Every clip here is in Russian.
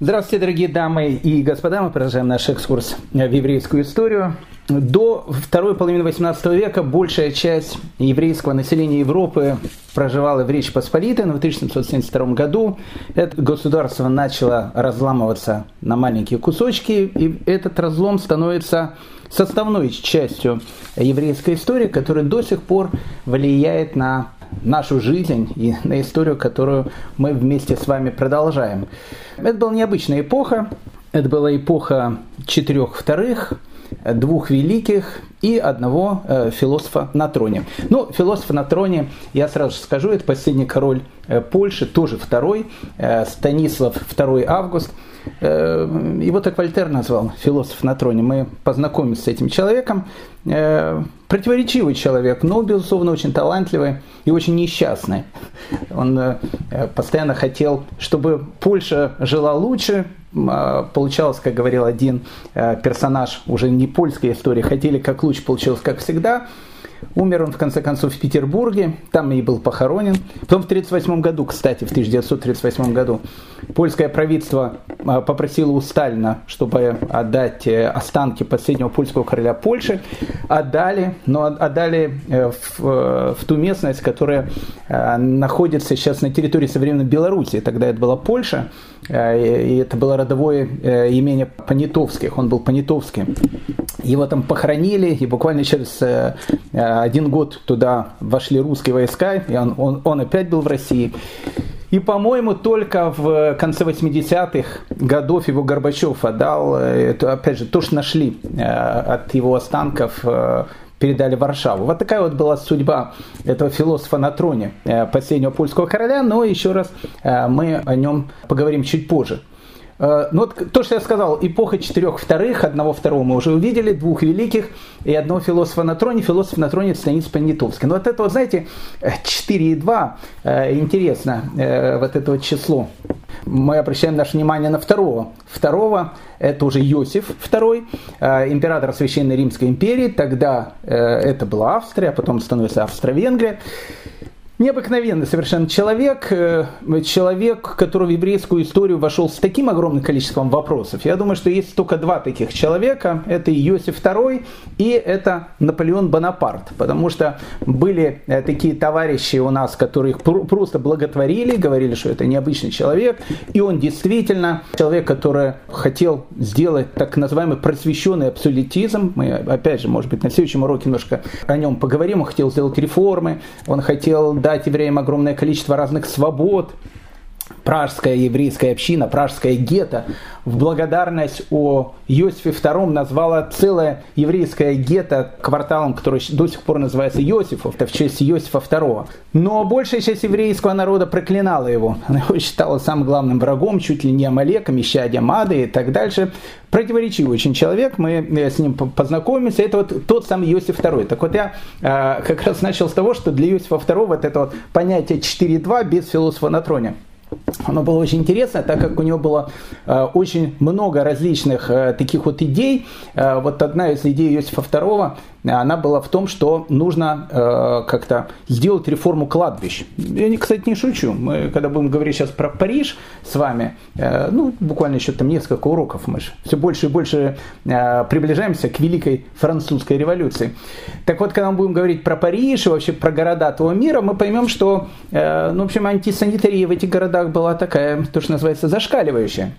Здравствуйте, дорогие дамы и господа. Мы продолжаем наш экскурс в еврейскую историю. До второй половины XVIII века большая часть еврейского населения Европы проживала в Речи Посполитой, но в 1772 году это государство начало разламываться на маленькие кусочки, и этот разлом становится составной частью еврейской истории, которая до сих пор влияет на нашу жизнь и на историю, которую мы вместе с вами продолжаем. Это была необычная эпоха. Это была эпоха четырех вторых, двух великих и одного э, философа на троне. Ну, философ на троне, я сразу же скажу, это последний король э, Польши, тоже второй, э, Станислав II Август. Э, его так Вольтер назвал, философ на троне. Мы познакомились с этим человеком. Э, противоречивый человек, но, безусловно, очень талантливый и очень несчастный. Он э, постоянно хотел, чтобы Польша жила лучше. А, получалось, как говорил один персонаж уже не польской истории, хотели как лучше, получилось как всегда – Умер он, в конце концов, в Петербурге, там и был похоронен. Потом в 1938 году, кстати, в 1938 году, польское правительство а, попросило у Сталина, чтобы отдать э, останки последнего польского короля Польши. Отдали, но отдали э, в, э, в ту местность, которая находится сейчас на территории современной Беларуси. Тогда это была Польша, и это было родовое имение Понятовских, он был Понятовским. Его там похоронили, и буквально через один год туда вошли русские войска, и он, он, он опять был в России. И, по-моему, только в конце 80-х годов его Горбачев отдал, это, опять же, то, что нашли э, от его останков, э, передали Варшаву. Вот такая вот была судьба этого философа на троне э, последнего польского короля, но еще раз мы о нем поговорим чуть позже. Э, ну, вот то, что я сказал, эпоха четырех вторых, одного второго мы уже увидели, двух великих и одного философа на троне, философ на троне Станислав Понятовский. Но вот это вот, знаете, 4 и 2, э, интересно, э, вот это вот число. Мы обращаем наше внимание на второго. Второго это уже Иосиф II, император Священной Римской империи. Тогда это была Австрия, а потом становится Австро-Венгрия. Необыкновенный совершенно человек, э, человек, который в еврейскую историю вошел с таким огромным количеством вопросов. Я думаю, что есть только два таких человека. Это Иосиф II и это Наполеон Бонапарт. Потому что были э, такие товарищи у нас, которые их просто благотворили, говорили, что это необычный человек. И он действительно человек, который хотел сделать так называемый просвещенный абсолютизм. Мы, опять же, может быть, на следующем уроке немножко о нем поговорим. Он хотел сделать реформы, он хотел дать евреям огромное количество разных свобод, пражская еврейская община, пражская гетто в благодарность о Иосифе II назвала целое еврейское гетто кварталом, который до сих пор называется Иосифов, это в честь Иосифа II. Но большая часть еврейского народа проклинала его. Она его считала самым главным врагом, чуть ли не Амалеком, исчадием Ады и так дальше. Противоречивый очень человек, мы э, с ним познакомимся. Это вот тот самый Иосиф II. Так вот я э, как раз начал с того, что для Иосифа II вот это вот понятие 4.2 без философа на троне – оно было очень интересно, так как у него было э, очень много различных э, таких вот идей. Э, вот одна из идей Иосифа II она была в том, что нужно э, как-то сделать реформу кладбищ. Я, кстати, не шучу. Мы, когда будем говорить сейчас про Париж с вами, э, ну, буквально еще там несколько уроков, мы же все больше и больше э, приближаемся к Великой Французской революции. Так вот, когда мы будем говорить про Париж и вообще про города того мира, мы поймем, что, э, ну, в общем, антисанитария в этих городах была такая, то, что называется, зашкаливающая.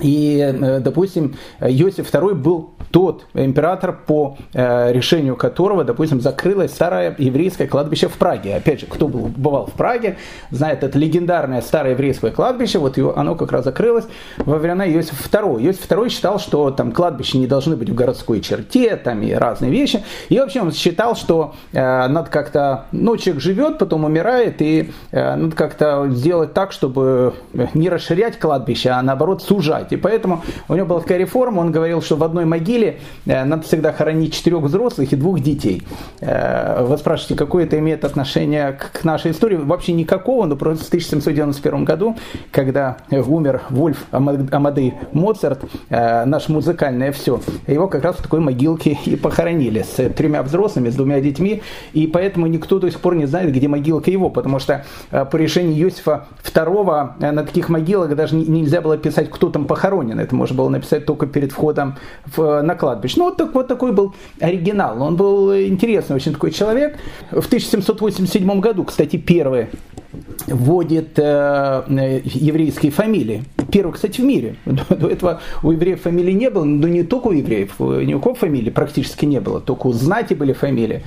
И, э, допустим, Иосиф II был тот император, по э, решению которого, допустим, закрылось старое еврейское кладбище в Праге. Опять же, кто был, бывал в Праге, знает это легендарное старое еврейское кладбище, вот оно как раз закрылось во времена Иосифа II. Иосиф II считал, что там кладбища не должны быть в городской черте, там и разные вещи. И вообще он считал, что э, надо как-то, ну, человек живет, потом умирает, и э, надо как-то сделать так, чтобы не расширять кладбище, а наоборот сужать. И поэтому у него была такая реформа, он говорил, что в одной могиле э, надо всегда хоронить четырех взрослых и двух детей. Э, вы спрашиваете, какое это имеет отношение к нашей истории? Вообще никакого, но просто в 1791 году, когда умер Вольф Амадей Моцарт, э, наш музыкальное все, его как раз в такой могилке и похоронили с тремя взрослыми, с двумя детьми, и поэтому никто до сих пор не знает, где могилка его, потому что по решению Иосифа II на таких могилах даже нельзя было писать, кто там там похоронен. Это можно было написать только перед входом в, на кладбище. Ну, вот, так, вот такой был оригинал. Он был интересный очень такой человек. В 1787 году, кстати, первый вводит э, еврейские фамилии. Первый, кстати, в мире. До, до этого у евреев фамилий не было, но не только у евреев, ни у кого фамилии практически не было, только у знати были фамилии.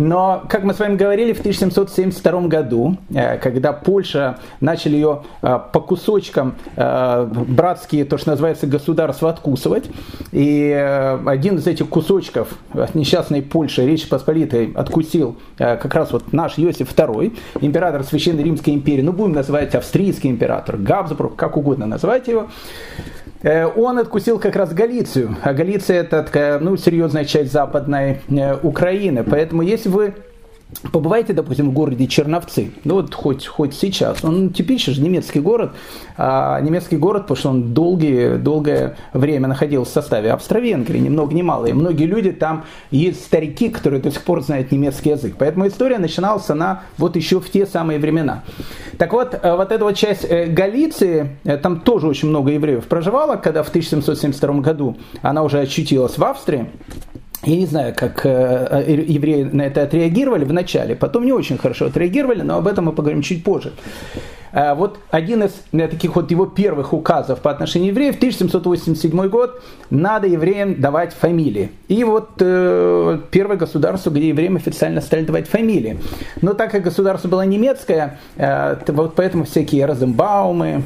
Но, как мы с вами говорили, в 1772 году, э, когда Польша начали ее э, по кусочкам э, братские, то, что называется, государства откусывать, и один из этих кусочков от несчастной Польши, Речи Посполитой, откусил как раз вот наш Иосиф II, император Священной Римской империи, ну будем называть австрийский император, Габсбург, как угодно называть его, он откусил как раз Галицию, а Галиция это такая, ну, серьезная часть западной э, Украины. Поэтому если вы Побывайте, допустим, в городе Черновцы, ну вот хоть, хоть сейчас, он типичный же немецкий город, а немецкий город, потому что он долгие, долгое время находился в составе Австро-Венгрии, ни много ни мало, и многие люди там есть старики, которые до сих пор знают немецкий язык, поэтому история начиналась она вот еще в те самые времена. Так вот, э, вот эта вот часть э, Галиции, э, там тоже очень много евреев проживало, когда в 1772 году она уже очутилась в Австрии, я не знаю, как э, э, евреи на это отреагировали в начале, потом не очень хорошо отреагировали, но об этом мы поговорим чуть позже. Э, вот один из э, таких вот его первых указов по отношению евреев, 1787 год, надо евреям давать фамилии. И вот э, первое государство, где евреям официально стали давать фамилии. Но так как государство было немецкое, вот поэтому всякие Розенбаумы,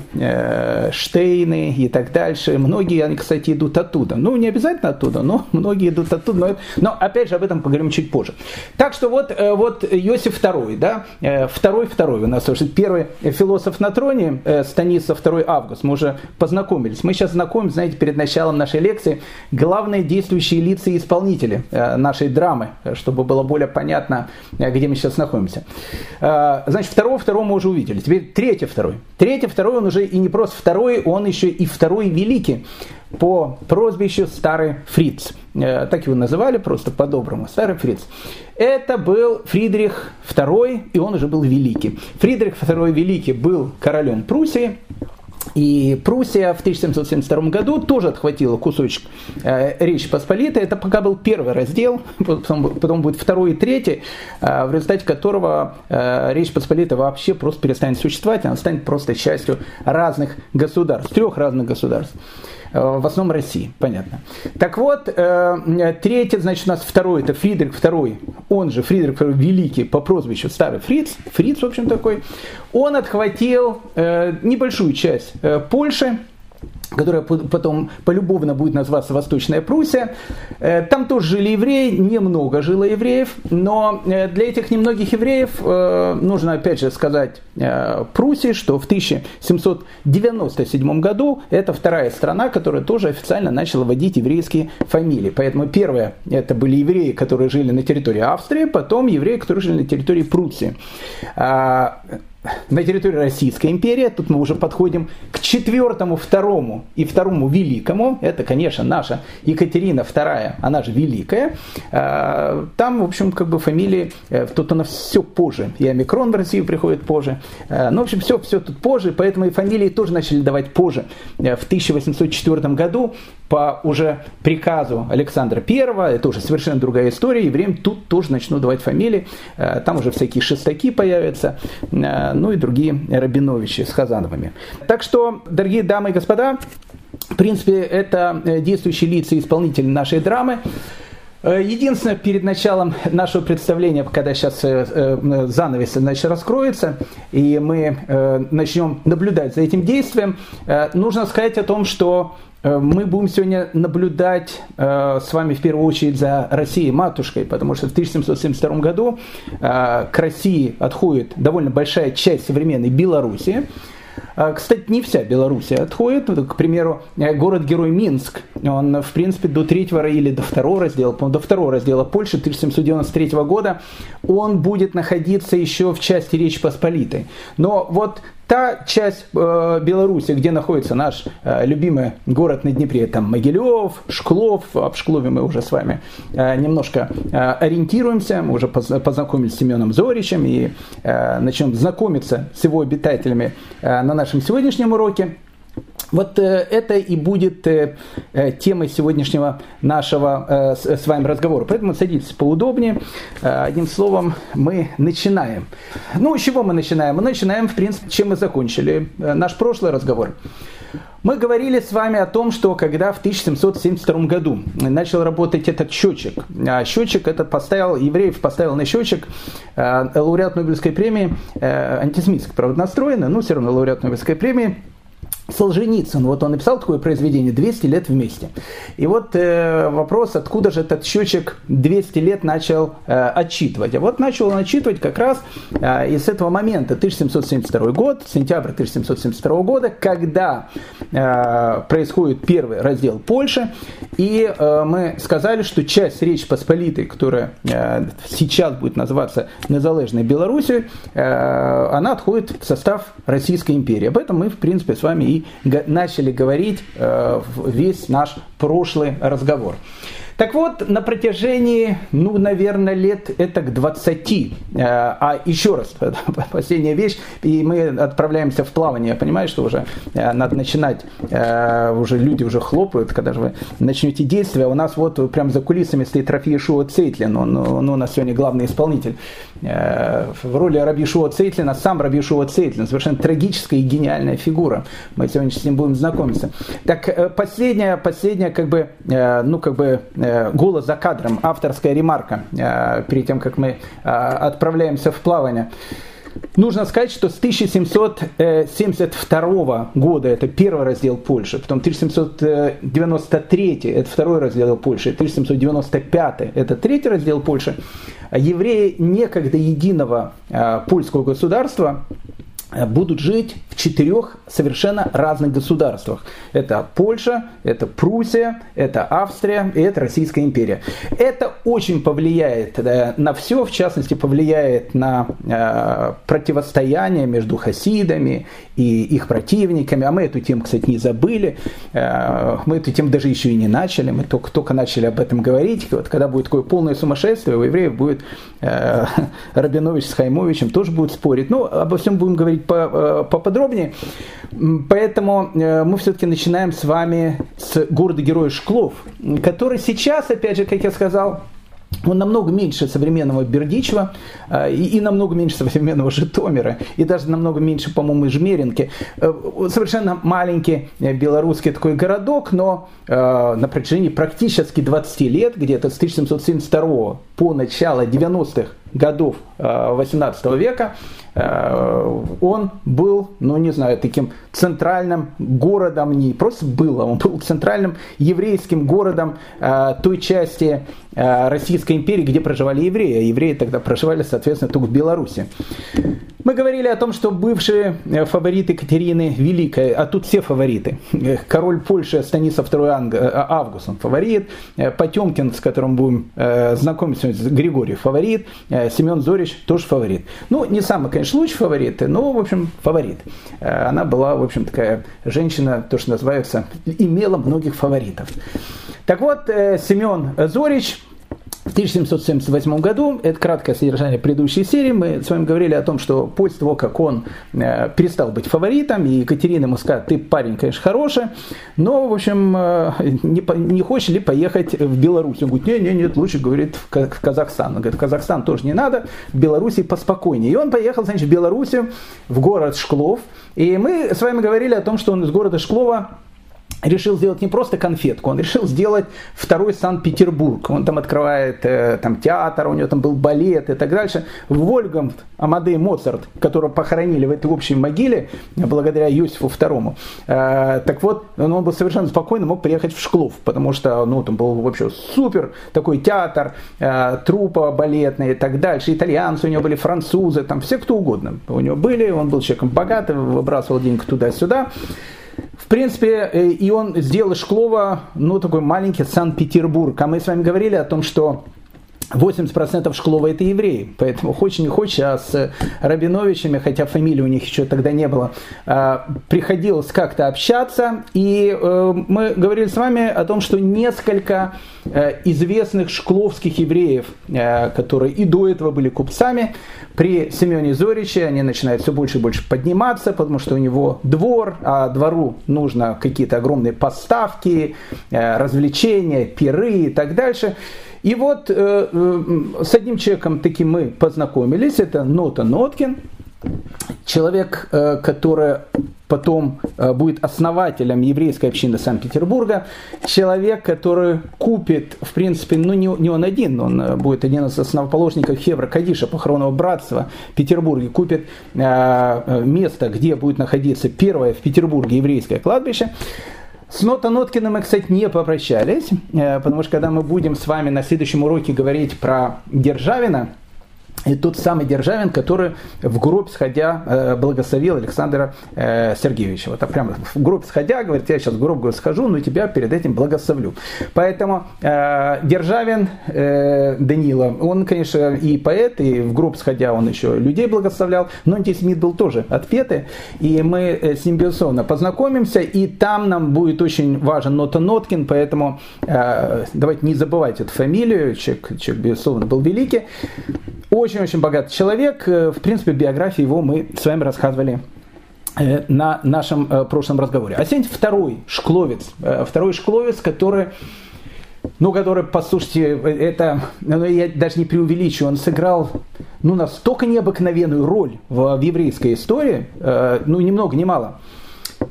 Штейны и так дальше, многие, они, кстати, идут оттуда. Ну, не обязательно оттуда, но многие идут оттуда. Но, но опять же, об этом поговорим чуть позже. Так что вот, вот Иосиф II, да, э, второй, второй у нас уже первый философ философ на троне, э, Станислав 2 август, мы уже познакомились. Мы сейчас знакомимся, знаете, перед началом нашей лекции, главные действующие лица и исполнители э, нашей драмы, чтобы было более понятно, э, где мы сейчас находимся. Значит, второго, второго мы уже увидели. Теперь третий, второй. Третий, второй, он уже и не просто второй, он еще и второй великий по прозвищу Старый Фриц. Э, так его называли просто по-доброму, Старый Фриц. Это был Фридрих II, и он уже был великий. Фридрих II Великий был королем Пруссии, и Пруссия в 1772 году тоже отхватила кусочек э, Речи Посполитой. Это пока был первый раздел, потом, потом будет второй и третий, э, в результате которого э, Речь Посполита вообще просто перестанет существовать, она станет просто частью разных государств, трех разных государств. Э, в основном России, понятно. Так вот, э, третий, значит, у нас второй, это Фридрих II, он же Фридрих II Великий по прозвищу Старый Фриц, Фриц, в общем, такой, он отхватил э, небольшую часть Польши, которая потом полюбовно будет называться Восточная Пруссия. Э, там тоже жили евреи, немного жило евреев, но э, для этих немногих евреев э, нужно опять же сказать Пруссии, что в 1797 году это вторая страна, которая тоже официально начала вводить еврейские фамилии. Поэтому первое это были евреи, которые жили на территории Австрии, потом евреи, которые жили на территории Пруссии. На территории Российской империи. Тут мы уже подходим к четвертому, второму и второму великому. Это, конечно, наша Екатерина II, она же великая. А, там, в общем, как бы фамилии, э, тут она все позже. И омикрон в Россию приходит позже. А, ну, в общем, все, все тут позже, поэтому и фамилии тоже начали давать позже. Э, в 1804 году по уже приказу Александра I, это уже совершенно другая история, и время тут тоже начнут давать фамилии, э, там уже всякие шестаки появятся, ну и другие Рабиновичи с Хазановыми. Так что, дорогие дамы и господа, в принципе, это э, действующие лица и исполнители нашей драмы. Единственное, перед началом нашего представления, когда сейчас занавес значит, раскроется, и мы начнем наблюдать за этим действием, нужно сказать о том, что Э, мы будем сегодня наблюдать э, с вами в первую очередь за Россией матушкой, потому что в 1772 году э, к России отходит довольно большая часть современной Белоруссии. Кстати, не вся Белоруссия отходит. К примеру, город-герой Минск, он, в принципе, до третьего или до второго раздела, до второго раздела Польши 1793 года, он будет находиться еще в части Речи Посполитой. Но вот та часть э, Беларуси, где находится наш э, любимый город на Днепре, там Могилев, Шклов, об Шклове мы уже с вами э, немножко э, ориентируемся, мы уже познакомились с Семеном Зоричем и э, начнем знакомиться с его обитателями э, на нашем сегодняшнем уроке. Вот э, это и будет э, э, темой сегодняшнего нашего с вами разговора. Поэтому садитесь поудобнее. Одним словом, мы начинаем. Ну, с чего мы начинаем? Мы начинаем, в принципе, чем мы закончили наш прошлый разговор. Мы говорили с вами о том, что когда в 1772 году начал работать этот счетчик, счетчик этот поставил, евреев поставил на счетчик лауреат Нобелевской премии, антисемитский, правда, настроенный, но все равно лауреат Нобелевской премии, Солженицын, вот он написал такое произведение «200 лет вместе». И вот э, вопрос, откуда же этот счетчик 200 лет начал э, отчитывать. А вот начал он отчитывать как раз э, из этого момента, 1772 год, сентябрь 1772 года, когда э, происходит первый раздел Польши, и э, мы сказали, что часть Речи Посполитой, которая э, сейчас будет называться Незалежной Белоруссией, э, она отходит в состав Российской империи. Об этом мы, в принципе, с вами и начали говорить э, весь наш прошлый разговор. Так вот, на протяжении, ну, наверное, лет это к 20, э, а еще раз, последняя вещь, и мы отправляемся в плавание, я понимаю, что уже э, надо начинать, э, уже люди уже хлопают, когда же вы начнете действия, у нас вот прям за кулисами стоит Рафи Шуа Цейтлин, он, он у нас сегодня главный исполнитель в роли Раби Шуа Цейтлина, сам Раби Шуа Цейтлин, совершенно трагическая и гениальная фигура, мы сегодня с ним будем знакомиться. Так, последняя, последняя, как бы, ну, как бы, голос за кадром, авторская ремарка, э, перед тем, как мы э, отправляемся в плавание. Нужно сказать, что с 1772 года это первый раздел Польши, потом 1793 это второй раздел Польши, 1795 это третий раздел Польши. Евреи некогда единого польского государства будут жить в четырех совершенно разных государствах. Это Польша, это Пруссия, это Австрия и это Российская империя. Это очень повлияет на все, в частности повлияет на э, противостояние между хасидами и их противниками. А мы эту тему, кстати, не забыли. Э, мы эту тему даже еще и не начали. Мы только, только начали об этом говорить. Вот когда будет такое полное сумасшествие, у евреев будет э, Рабинович с Хаймовичем тоже будут спорить. Ну, обо всем будем говорить поподробнее подробнее. Поэтому э, мы все-таки начинаем с вами с города-героя Шклов, который сейчас, опять же, как я сказал, он намного меньше современного Бердичева э, и, и намного меньше современного Житомира, и даже намного меньше, по-моему, Жмеринки. Э, совершенно маленький белорусский такой городок, но э, на протяжении практически 20 лет, где-то с 1772 по начало 90-х годов 18 века, Э, он был, ну не знаю, таким центральным городом, не просто был, а он был центральным еврейским городом э, той части э, Российской империи, где проживали евреи. А евреи тогда проживали, соответственно, только в Беларуси. Мы говорили о том, что бывшие фавориты Екатерины Великой, а тут все фавориты. Король Польши Станислав II Август, он фаворит. Потемкин, с которым будем знакомиться, Григорий фаворит. Семен Зорич тоже фаворит. Ну, не самый, конечно, лучший фаворит, но, в общем, фаворит. Э, она была, в общем, такая женщина, то, что называется, имела многих фаворитов. Так вот, э, Семен Зорич, в 1778 году, это краткое содержание предыдущей серии, мы с вами говорили о том, что после того, как он э, перестал быть фаворитом, и Екатерина ему сказала, ты парень, конечно, хороший, но, в общем, э, не, не хочешь ли поехать в Беларусь? Он говорит, нет, нет, нет, лучше, говорит, в, Казахстан. Он говорит, в Казахстан тоже не надо, в Беларуси поспокойнее. И он поехал, значит, в Белоруссию, в город Шклов, и мы с вами говорили о том, что он из города Шклова решил сделать не просто конфетку, он решил сделать второй Санкт-Петербург. Он там открывает э, там, театр, у него там был балет и так дальше. Вольгамт Амадей Моцарт, которого похоронили в этой общей могиле благодаря Иосифу II. Э, так вот, он, он был совершенно спокойно мог приехать в Шклов, потому что ну, там был вообще супер такой театр, э, трупа балетные и так дальше. Итальянцы у него были, французы, там все кто угодно у него были. Он был человеком богатым, выбрасывал деньги туда-сюда. В принципе, э, и он сделал из Шклова, ну, такой маленький Санкт-Петербург. А мы с вами говорили о том, что 80% Шклова это евреи, поэтому хочешь не хочешь, а с Рабиновичами, хотя фамилии у них еще тогда не было, а, приходилось как-то общаться, и э, мы говорили с вами о том, что несколько э, известных шкловских евреев, э, которые и до этого были купцами, при Семене Зориче они начинают все больше и больше подниматься, потому что у него двор, а двору нужно какие-то огромные поставки, развлечения, пиры и так дальше. И вот э, э, с одним человеком таким мы познакомились, это Нота Ноткин, человек, э, который потом э, будет основателем еврейской общины Санкт-Петербурга, человек, который купит, в принципе, ну не, не он один, он э, будет один из основоположников Хевра Кадиша, похоронного братства в Петербурге, купит э, место, где будет находиться первое в Петербурге еврейское кладбище. С Нота Ноткиным мы, кстати, не попрощались, э, потому что когда мы будем с вами на следующем уроке говорить про Державина, и тот самый Державин, который в гроб сходя э, благословил Александра э, Сергеевича. Вот прямо в гроб сходя, говорит, я сейчас в гроб схожу, но тебя перед этим благословлю. Поэтому э, Державин Данила, он, конечно, и поэт, и в гроб сходя он еще людей благословлял, но антисемит был тоже отпетый, и мы с ним, безусловно, познакомимся, и там нам будет очень важен Нота Ноткин, поэтому давайте не забывайте эту фамилию, человек, человек безусловно, был великий. Очень-очень богатый человек. Э, в принципе, биографии его мы с вами рассказывали э, на нашем э, прошлом разговоре. А сегодня второй шкловец. Второй шкловец, который ну, который, послушайте, это, ну, я даже не преувеличиваю, он сыграл, ну, настолько необыкновенную роль в, в еврейской истории, ну, ни много ни мало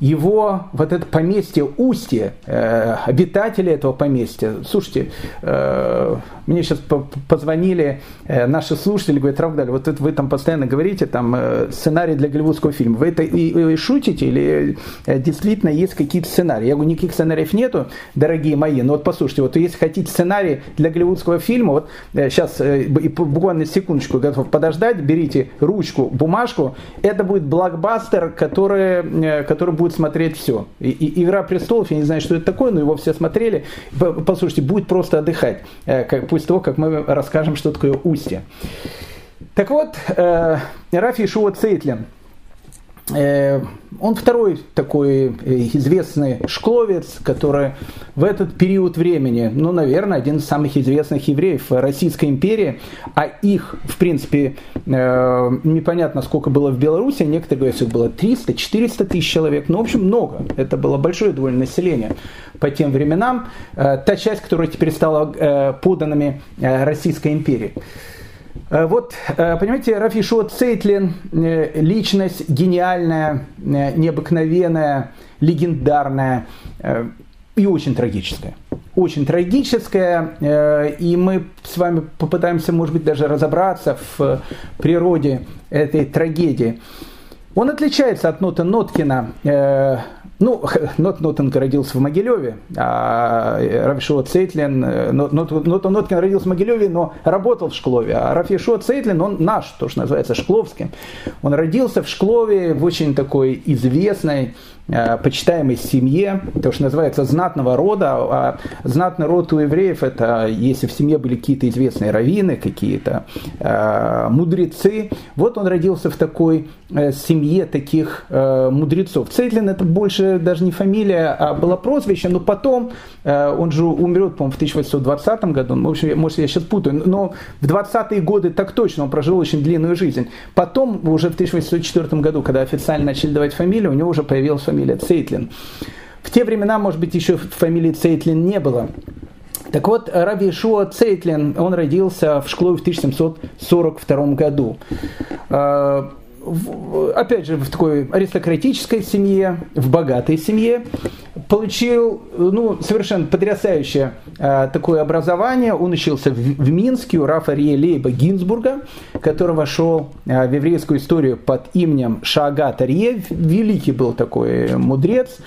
его вот это поместье Устье, э, обитатели этого поместья, слушайте, э, мне сейчас позвонили э, наши слушатели, говорят, Равдаль, вот это вы там постоянно говорите, там э, сценарий для голливудского фильма, вы это и, и шутите или э, действительно есть какие-то сценарии? Я говорю, никаких сценариев нету, дорогие мои, но вот послушайте, вот если хотите сценарий для голливудского фильма, вот э, сейчас э, буквально секундочку готов подождать, берите ручку, бумажку, это будет блокбастер, который, э, который будет смотреть все. И, и, Игра престолов, я не знаю, что это такое, но его все смотрели. Послушайте, будет просто отдыхать, э, как, после того, как мы расскажем, что такое устье. Так вот, э, Рафи Шуа Цейтлин, он второй такой э, известный шкловец, который в этот период времени, ну, наверное, один из самых известных евреев Российской империи, а их, в принципе, э, непонятно, сколько было в Беларуси, некоторые говорят, что их было 300-400 тысяч человек, ну, в общем, много. Это было большое довольно население по тем временам. Та часть, которая теперь стала поданными Российской империи. Э, вот, э, понимаете, Рафишот Цейтлин э, – личность гениальная, необыкновенная, легендарная и очень трагическая. Очень трагическая, и мы с вами попытаемся, может быть, даже разобраться в природе этой трагедии. Он отличается от Нота Ноткина ну, Нот Нотенко родился в Могилеве, а Рафишуа Цейтлин, э, Нот, Нот, родился в Могилеве, но работал в Шклове, а Рафишуа Цейтлин, он наш, то, что называется, Шкловским. Он родился в Шклове в очень такой известной Э, почитаемой семье, то, что называется знатного рода, а знатный род у евреев это если в семье были какие-то известные раввины, какие-то э, мудрецы. Вот он родился в такой э, семье таких э, мудрецов. Цейтлин это больше даже не фамилия, а было прозвище, но потом э, он же умрет, по-моему, в 1820 году, в общем, может я сейчас путаю, но в 20-е годы так точно он прожил очень длинную жизнь. Потом, уже в 1804 году, когда официально начали давать фамилию, у него уже появилась фамилия Цейтлин. В те времена, может быть, еще фамилии Цейтлин не было. Так вот, Раби Ишуа Цейтлин, он родился в Шклове в 1742 году. Опять же, в такой аристократической семье, в богатой семье, получил ну, совершенно потрясающее э, такое образование. Он учился в, в Минске у Рафа Лейба Гинзбурга, который вошел э, в еврейскую историю под именем Шаагат Арье. Великий был такой мудрец,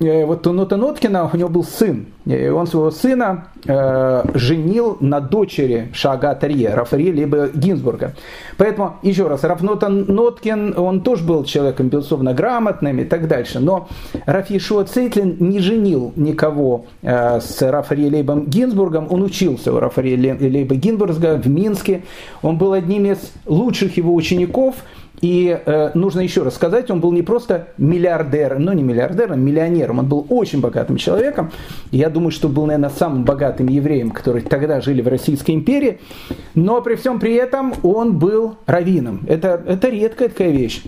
вот у Нота Ноткина, у него был сын, и он своего сына э, женил на дочери Шага Тарье, Рафари либо Гинзбурга. Поэтому, еще раз, Рафнота Ноткин, он тоже был человеком, безусловно, грамотным и так дальше, но Рафи Шуа Цейтлин не женил никого э, с Рафари Лейбом Гинзбургом, он учился у Рафари Лейба Гинзбурга в Минске, он был одним из лучших его учеников – и э, нужно еще раз сказать, он был не просто миллиардером, ну не миллиардером, миллионером, он был очень богатым человеком. Я думаю, что был, наверное, самым богатым евреем, который тогда жили в Российской империи. Но при всем при этом он был раввином. Это, это редкая такая вещь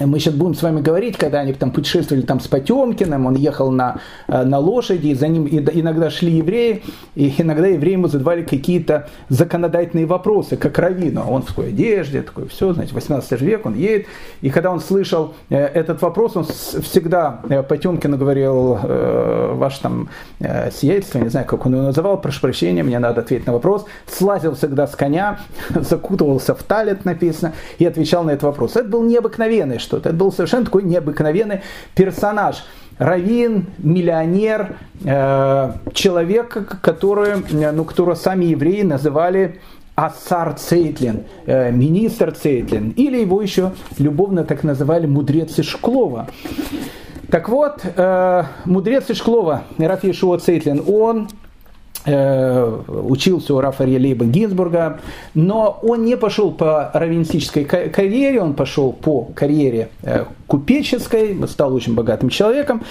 мы сейчас будем с вами говорить, когда они там путешествовали там с Потемкиным, он ехал на, э, на лошади, и за ним иногда шли евреи, и иногда евреи ему задавали какие-то законодательные вопросы, как раввину. Он в такой одежде, такой, все, знаете, 18 век, он едет. И когда он слышал э, этот вопрос, он всегда э, Потемкину говорил, ваш там сиятельство, не знаю, как он его называл, прошу прощения, мне надо ответить на вопрос, слазил всегда с коня, закутывался в талит, написано, и отвечал на этот вопрос. Это был необыкновенный что-то. Это был совершенно такой необыкновенный персонаж. Равин, миллионер, э, человек, который, ну, которого сами евреи называли Асар Цейтлин, э, министр Цейтлин, или его еще любовно так называли мудрец Ишклова. Так вот, э, мудрец Ишклова, Рафи Ишуа Цейтлин, он Э, учился у Рафаэля Лейба Гинзбурга, но он не пошел по раввинистической карьере, он пошел по карьере э, купеческой, стал очень богатым человеком.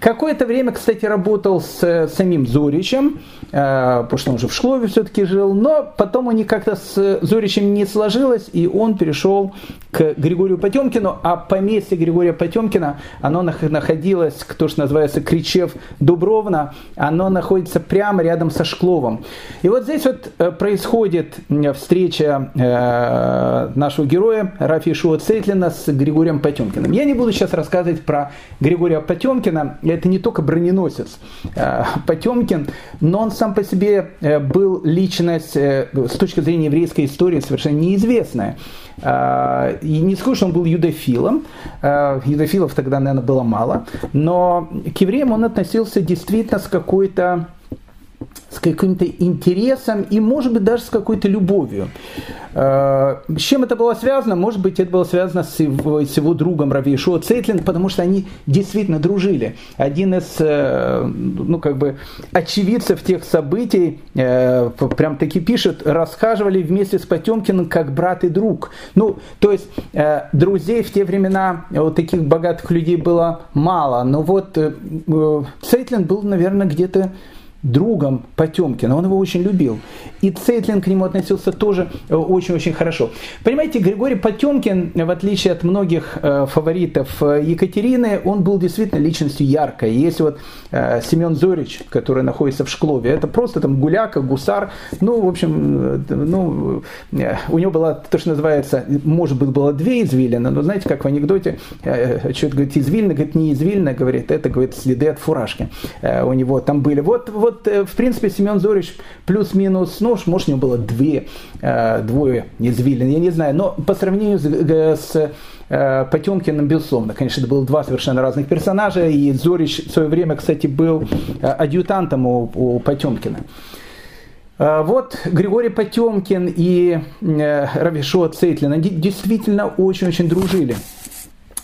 Какое-то время, кстати, работал с самим Зоричем, э, потому что он уже в Шлове все-таки жил, но потом у них как-то с Зоричем не сложилось, и он перешел к Григорию Потемкину, а поместье Григория Потемкина, оно находилось, кто что называется, Кричев Дубровна, оно находится прямо рядом с со Шкловом. И вот здесь вот э, происходит встреча э, нашего героя Рафи Шуа Цейтлина с Григорием Потемкиным. Я не буду сейчас рассказывать про Григория Потемкина. Это не только броненосец э, Потемкин, но он сам по себе был личность с точки зрения еврейской истории совершенно неизвестная. И не скажу, что он был юдофилом. Юдофилов тогда, наверное, было мало. Но к евреям он относился действительно с какой-то с каким-то интересом и, может быть, даже с какой-то любовью. Э, с чем это было связано? Может быть, это было связано с его, с его другом Рави Ишуа Цейтлин, потому что они действительно дружили. Один из, э, ну, как бы, очевидцев тех событий, э, прям таки пишет, расхаживали вместе с Потемкиным как брат и друг. Ну, то есть, друзей в те времена, вот таких богатых людей было мало. Но вот Цейтлин был, наверное, где-то другом Потемкина, он его очень любил. И Цейтлин к нему относился тоже э, очень-очень хорошо. Понимаете, Григорий Потемкин, в отличие от многих э, фаворитов э, Екатерины, он был действительно личностью яркой. Есть вот Семен Зорич, который находится в Шклове, это просто там гуляка, гусар, ну, в общем, ну, у него была то, что называется, может быть, было две извилины, но знаете, как в анекдоте, что-то говорит, извилина, говорит, не извилина, говорит, это, говорит, следы от фуражки у него там были. Вот, вот вот, э, в принципе, Семен Зорич плюс-минус, ну, может, у него было две, э, двое извилин, я не знаю, но по сравнению с, э, с Потемкиным, безусловно. Конечно, это было два совершенно разных персонажа, и Зорич в свое время, кстати, был адъютантом у, у Потемкина. Вот Григорий Потемкин и Равишо Цейтлин, они действительно очень-очень дружили.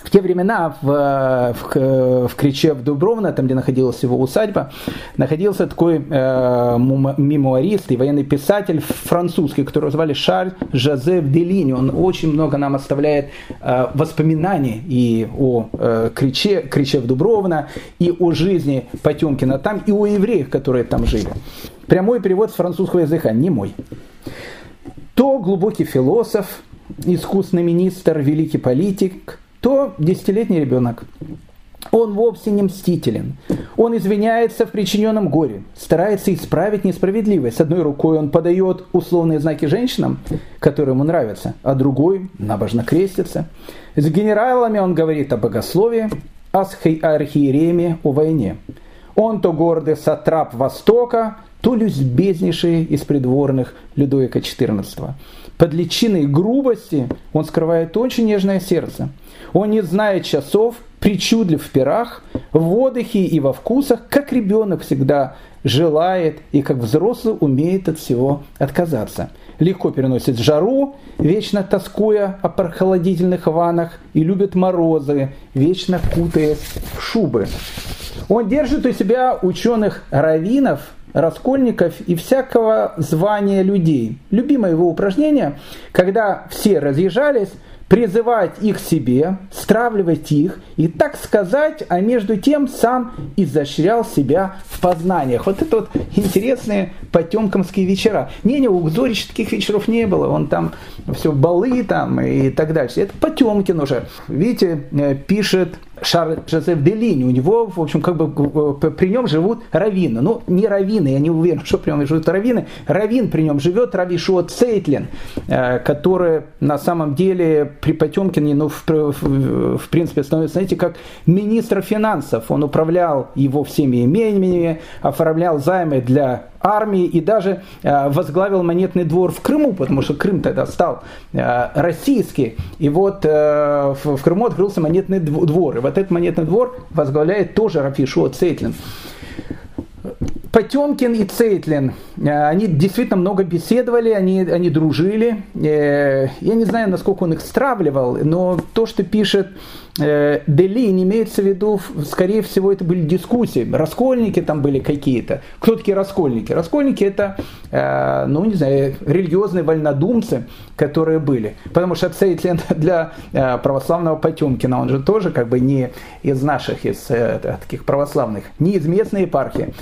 В те времена в, в, в Криче, в Дубровно, там, где находилась его усадьба, находился такой э, мемуарист и военный писатель французский, которого звали Шарль Жозеф Делини. Он очень много нам оставляет э, воспоминаний и о э, Криче, Криче в Дубровно, и о жизни Потемкина там, и о евреях, которые там жили. Прямой перевод с французского языка, не мой. То глубокий философ, искусный министр, великий политик – то десятилетний ребенок. Он вовсе не мстителен. Он извиняется в причиненном горе, старается исправить несправедливость. С одной рукой он подает условные знаки женщинам, которые ему нравятся, а другой набожно крестится. С генералами он говорит о богословии, а с архиереями о войне. Он то гордый сатрап Востока, то любезнейший из придворных Людовика XIV. под личиной грубости он скрывает очень нежное сердце. Он не знает часов, причудлив в пирах, в отдыхе и во вкусах, как ребенок всегда желает и как взрослый умеет от всего отказаться. Легко переносит жару, вечно тоскуя о прохладительных ванах, и любит морозы, вечно кутаясь в шубы. Он держит у себя ученых раввинов, раскольников и всякого звания людей. Любимое его упражнение, когда все разъезжались, призывать их себе, стравливать их и так сказать, а между тем сам изощрял себя в познаниях. Вот это вот интересные потемкомские вечера. Не, не, у Зорич таких вечеров не было, он там все балы там и так дальше. Это Потемкин уже. Видите, э, пишет Шарль Жозеф Делини, у него, в общем, как бы при нем живут раввины. Ну, не раввины, я не уверен, что при нем живут раввины. Раввин при нем живет, Равишуа Цейтлин, э, который на самом деле при Потемкине, ну, в, в, в принципе, становится, знаете, как министр финансов. Он управлял его всеми имениями, оформлял займы для армии и даже э, возглавил монетный двор в Крыму, потому что Крым тогда стал э, российский. И вот э, в Крыму открылся монетный двор. И вот этот монетный двор возглавляет тоже Рафишуа Цейтлин. Потемкин и Цейтлин, они действительно много беседовали, они, они дружили. Я не знаю, насколько он их стравливал, но то, что пишет Делин имеется в виду, скорее всего, это были дискуссии. Раскольники там были какие-то. Кто такие раскольники? Раскольники это, э, ну не знаю, религиозные вольнодумцы, которые были. Потому что Цейтлин для э, православного Потемкина, он же тоже как бы не из наших, из таких православных, не из местной епархии.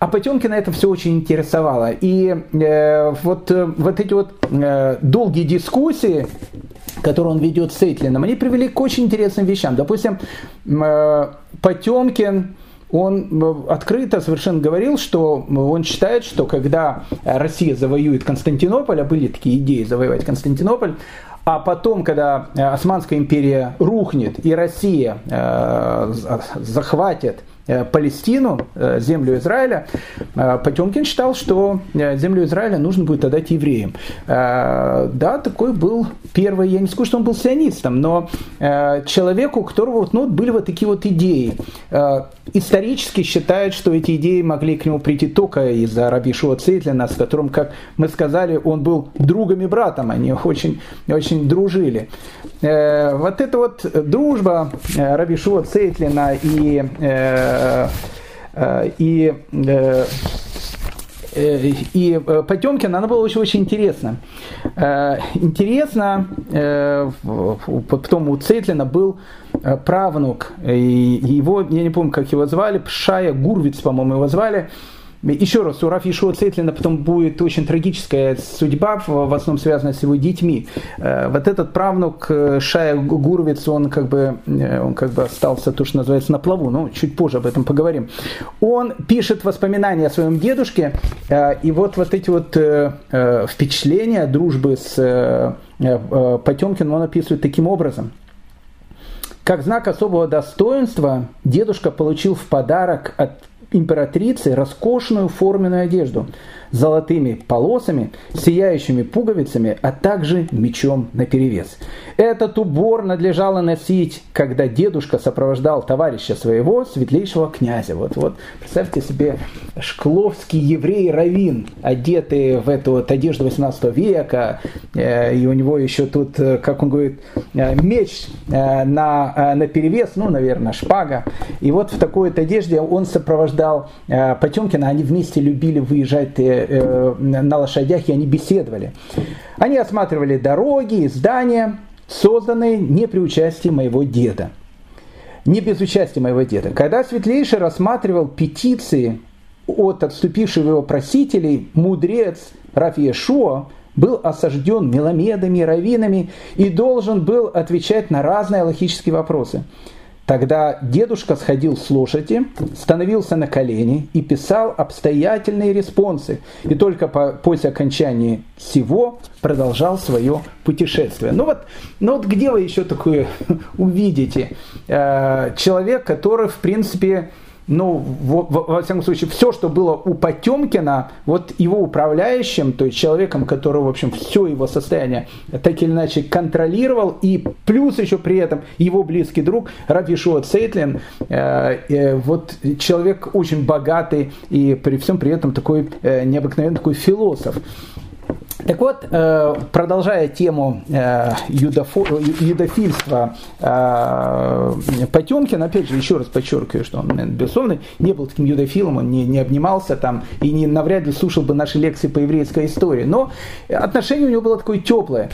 А Потемкина это все очень интересовало. И вот, вот эти вот долгие дискуссии, которые он ведет с Эйтлином, они привели к очень интересным вещам. Допустим, э, Потемкин, он э, открыто совершенно говорил, что он считает, что когда Россия завоюет Константинополь, а были такие идеи завоевать Константинополь, а потом, когда Османская империя рухнет и Россия э, захватит Э, Палестину, э, землю Израиля, э, Потемкин считал, что землю Израиля нужно будет отдать евреям. Да, такой был первый, я не скажу, что он был сионистом, но человеку, у которого ну, были вот такие вот идеи. Исторически считают, что эти идеи могли к нему прийти только из-за Раби Шуа Цейтлина, с которым, как мы сказали, он был другом и братом, они очень, очень дружили. Вот эта вот дружба Раби Шуа Цейтлина и Э, э, и э, и Потемкин, она была очень, очень интересна. Интересно, потом у Цейтлина был правнук, и его, я не помню, как его звали, Пшая Гурвиц, по-моему, его звали, еще раз, у Рафи Ишуа Цейтлина потом будет очень трагическая судьба, в основном связанная с его детьми. Э, вот этот правнук э, Шая Гуровец, он как бы, э, он как бы остался, то, что называется, на плаву, но чуть позже об этом поговорим. Он пишет воспоминания о своем дедушке, и вот вот эти вот впечатления дружбы с Потемкиным он описывает таким образом. Как знак особого достоинства дедушка получил в подарок от императрицы роскошную форменную одежду золотыми полосами, сияющими пуговицами, а также мечом наперевес. Этот убор надлежало носить, когда дедушка сопровождал товарища своего, светлейшего князя. Вот, вот представьте себе шкловский еврей Равин, одетый в эту вот одежду 18 века, э, и у него еще тут, э, как он говорит, э, меч на, на перевес, ну, наверное, шпага. И вот в такой вот одежде он сопровождал Потемкина, они вместе любили выезжать на лошадях, и они беседовали. Они осматривали дороги, здания, созданные не при участии моего деда. Не без участия моего деда. Когда Светлейший рассматривал петиции от отступивших его просителей, мудрец Рафиешуа был осажден меломедами, раввинами и должен был отвечать на разные логические вопросы. Тогда дедушка сходил с лошади, становился на колени и писал обстоятельные респонсы. И только по, после окончания всего продолжал свое путешествие. Ну вот, ну вот где вы еще такое увидите? Э, человек, который, в принципе, ну, во, во всяком случае, все, что было у Потемкина, вот его управляющим, то есть человеком, который, в общем, все его состояние так или иначе контролировал, и плюс еще при этом его близкий друг Равишуа Цейтлин, э, э, вот человек очень богатый и при всем при этом такой э, необыкновенный такой философ. Так вот, э, продолжая тему э, юдофильства э, Потемкин, опять же, еще раз подчеркиваю, что он, безусловно, не был таким юдофилом, он не, не обнимался там и не, навряд ли слушал бы наши лекции по еврейской истории, но отношение у него было такое теплое.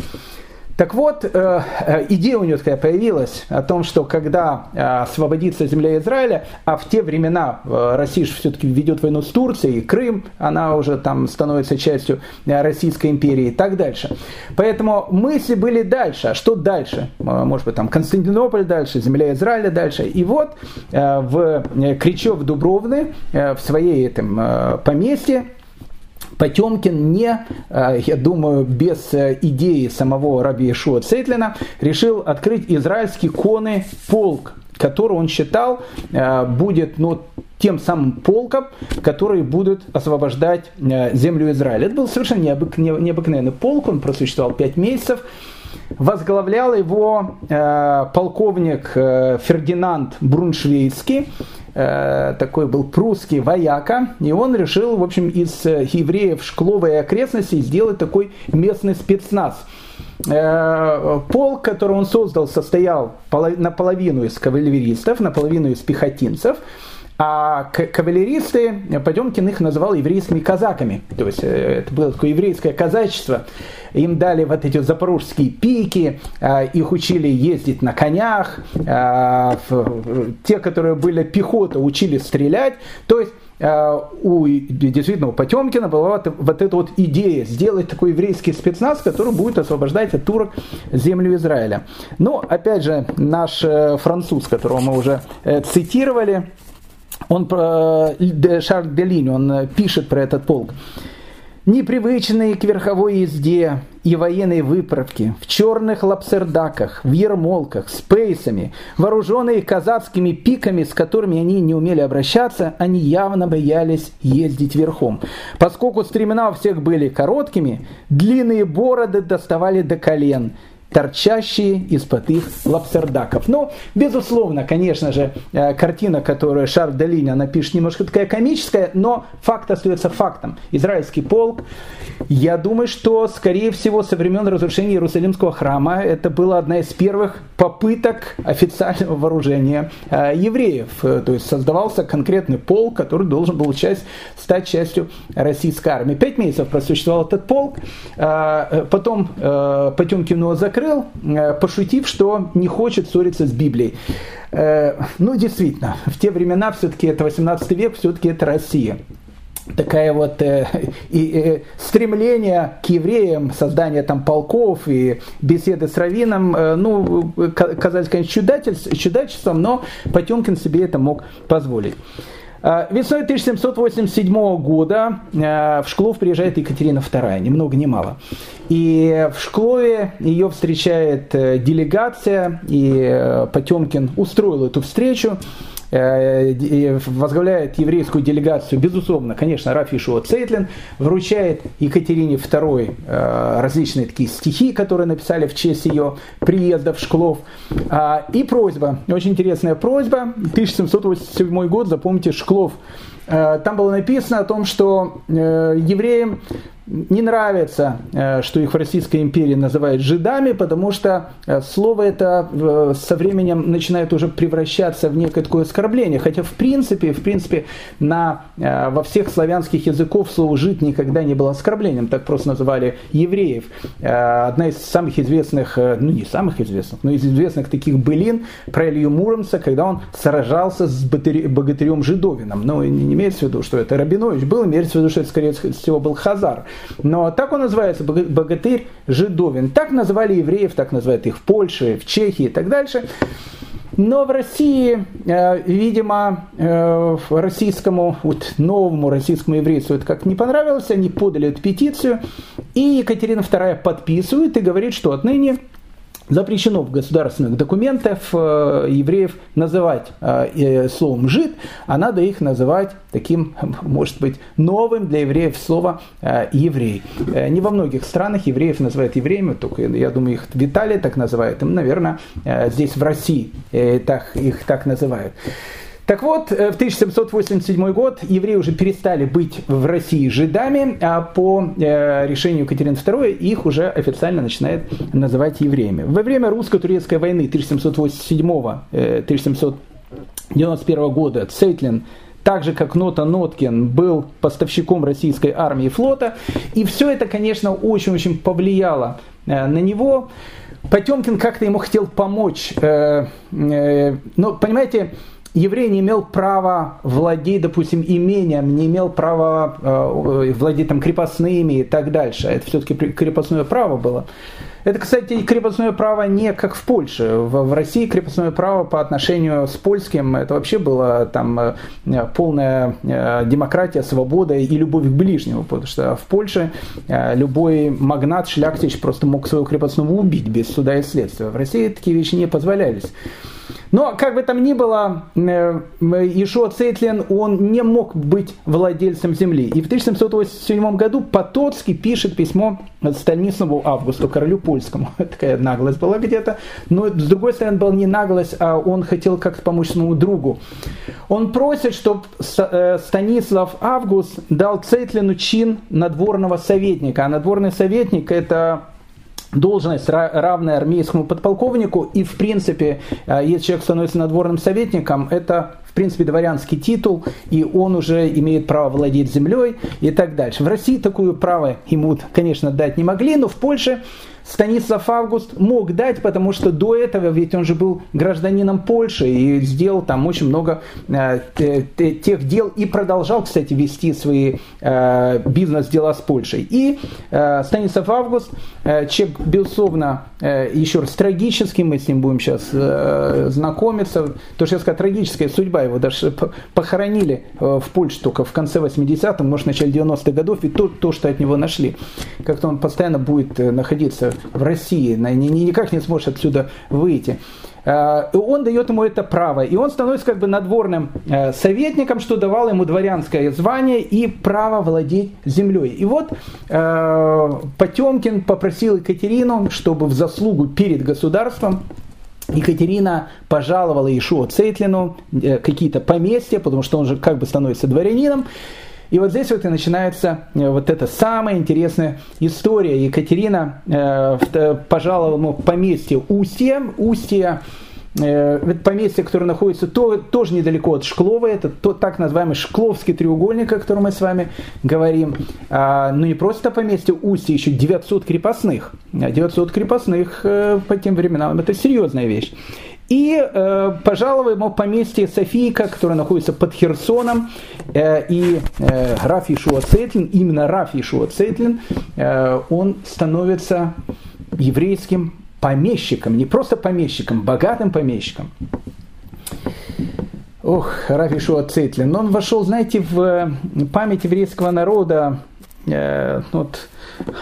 Так вот, э, э, идея у него такая появилась о том, что когда э, освободится земля Израиля, а в те времена Россия все-таки ведет войну с Турцией, Крым, она уже там становится частью Российской империи и так дальше. Поэтому мысли были дальше. А что дальше? Может быть, там Константинополь дальше, земля Израиля дальше. И вот в Кричев Дубровны, в своей этом поместье, Потемкин не, э, я думаю, без э, идеи самого раби Ишуа Цейтлина решил открыть израильский конный полк, который он считал э, будет ну, тем самым полком, которые будут освобождать землю Израиля. Это был совершенно необыкновенный полк, он просуществовал пять месяцев. Возглавлял его полковник Фердинанд Бруншвейский, такой был прусский вояка, и он решил, в общем, из э, евреев Шкловой окрестности сделать такой местный спецназ. Э, полк, который он создал, состоял наполовину из кавалеристов, наполовину из пехотинцев – а кавалеристы, Потемкин их называл еврейскими казаками. То есть э, это было такое еврейское казачество. Им дали вот эти запорожские пики, а, их учили ездить на конях. А, те, которые были пехота, учили стрелять. То есть а, у, действительно, у Потемкина была вот, вот эта вот идея сделать такой еврейский спецназ, который будет освобождать от турок землю Израиля. Но, опять же, наш э, француз, которого мы уже э, цитировали, он, Шарль Делинь, он пишет про этот полк. Непривычные к верховой езде и военной выправке, в черных лапсердаках, в ермолках, с пейсами, вооруженные казацкими пиками, с которыми они не умели обращаться, они явно боялись ездить верхом. Поскольку стремена у всех были короткими, длинные бороды доставали до колен – торчащие из-под их лапсердаков. Но, безусловно, конечно же, э, картина, которую Шар Делинь, она пишет, немножко такая комическая, но факт остается фактом. Израильский полк, я думаю, что, скорее всего, со времен разрушения Иерусалимского храма это была одна из первых попыток официального вооружения э, евреев. Э, то есть создавался конкретный полк, который должен был часть, стать частью российской армии. Пять месяцев просуществовал этот полк, потом Потемкин его закрыл, э, пошутив, что не хочет ссориться с Библией. Э, ну, действительно, в те времена все-таки это 18 век, все-таки это Россия такая вот э, и, э, стремление к евреям, создание там полков и беседы с Равином, э, ну, казалось, конечно, чудачеством, но Потемкин себе это мог позволить. Э, весной 1787 года э, в Шклов приезжает Екатерина II, ни много ни мало. И в Шклове ее встречает э, делегация, и Потемкин устроил эту встречу. Э, возглавляет еврейскую делегацию, безусловно, конечно, Раф Ишуа Цейтлин, вручает Екатерине II э, различные такие стихи, которые написали в честь ее приезда в Шклов. А, и просьба, очень интересная просьба, 1787 год, запомните, Шклов. Э, там было написано о том, что евреям не нравится, э, что их в Российской империи называют жидами, потому что э, слово это э, со временем начинает уже превращаться в некое такое оскорбление. Хотя в принципе, в принципе на, во всех славянских языков слово «жид» никогда не было оскорблением, так просто называли евреев. Одна из самых известных, ну не самых известных, но из известных таких былин про Илью Муромца, когда он сражался с богатырем Жидовином. Но не имеется в виду, что это Рабинович был, имеется в виду, что это скорее всего был Хазар. Но так он называется, богатырь жидовин. Так называли евреев, так называют их в Польше, в Чехии и так дальше. Но в России, э, видимо, э, российскому, вот новому российскому еврейству это как не понравилось, они подали эту петицию, и Екатерина II подписывает и говорит, что отныне запрещено в государственных документах э, евреев называть э, словом «жид», а надо их называть таким, может быть, новым для евреев слово э, «еврей». Не во многих странах евреев называют евреями, только, я думаю, их в Италии так называют, и, наверное, здесь в России так, их так называют. Так вот, э, в 1787 год евреи уже перестали быть в России жидами, а по э, решению Екатерины II их уже официально начинают называть евреями. Во время русско-турецкой войны 1787-1791 э, года Цейтлин так же, как Нота Ноткин, был поставщиком российской армии и флота. И все это, конечно, очень-очень повлияло на него. Потемкин как-то ему хотел помочь. Но, понимаете, еврей не имел права владеть, допустим, имением, не имел права э, владеть там, крепостными и так дальше. Это все-таки крепостное право было. Это, кстати, крепостное право не как в Польше. В, в России крепостное право по отношению с польским, это вообще была там э, полная э, демократия, свобода и любовь к ближнему. Потому что в Польше э, любой магнат, шляхтич просто мог своего крепостного убить без суда и следствия. В России такие вещи не позволялись. Но, как бы там ни было, э, Ишуа Цейтлин, он не мог быть владельцем земли. И в 1787 году Потоцкий пишет письмо Станиславу Августу, королю польскому. Такая наглость была где-то. Но, с другой стороны, была не наглость, а он хотел как-то помочь своему другу. Он просит, чтобы э, Станислав Август дал Цейтлину чин надворного советника. А надворный советник – это должность равная армейскому подполковнику, и в принципе, э, если человек становится надворным советником, это в принципе дворянский титул, и он уже имеет право владеть землей и так дальше. В России такое право ему, конечно, дать не могли, но в Польше Станислав Август мог дать, потому что до этого ведь он же был гражданином Польши и сделал там очень много э, тех дел и продолжал, кстати, вести свои э, бизнес-дела с Польшей. И э, Станислав Август, э, человек, безусловно, э, еще раз трагический, мы с ним будем сейчас э, знакомиться, то, что я сказал, трагическая судьба, его даже похоронили э, в Польше только в конце 80-х, может, в начале 90-х годов, и то, то, что от него нашли. Как-то он постоянно будет э, находиться в России, никак не сможет отсюда выйти. Э, он дает ему это право, и он становится как бы надворным э, советником, что давало ему дворянское звание и право владеть землей. И вот э, Потемкин попросил Екатерину, чтобы в заслугу перед государством Екатерина пожаловала Ишуа Цейтлину какие-то поместья, потому что он же как бы становится дворянином. И вот здесь вот и начинается э, вот эта самая интересная история. Екатерина э, э пожаловала ему поместье Устье. Устье э, это поместье, которое находится то, тоже недалеко от Шклова, это тот так называемый Шкловский треугольник, о котором мы с вами говорим. А, ну не просто поместье Устье, еще 900 крепостных. 900 крепостных по тем временам, это серьезная вещь и э, пожаловал ему поместье Софийка, которое находится под Херсоном, э, и э, Раф Ишуа Цейтлин, именно Раф Ишуа Цейтлин, э, он становится еврейским помещиком, не просто помещиком, богатым помещиком. Ох, Раф Ишуа Цейтлин, он вошел, знаете, в память еврейского народа, э, вот,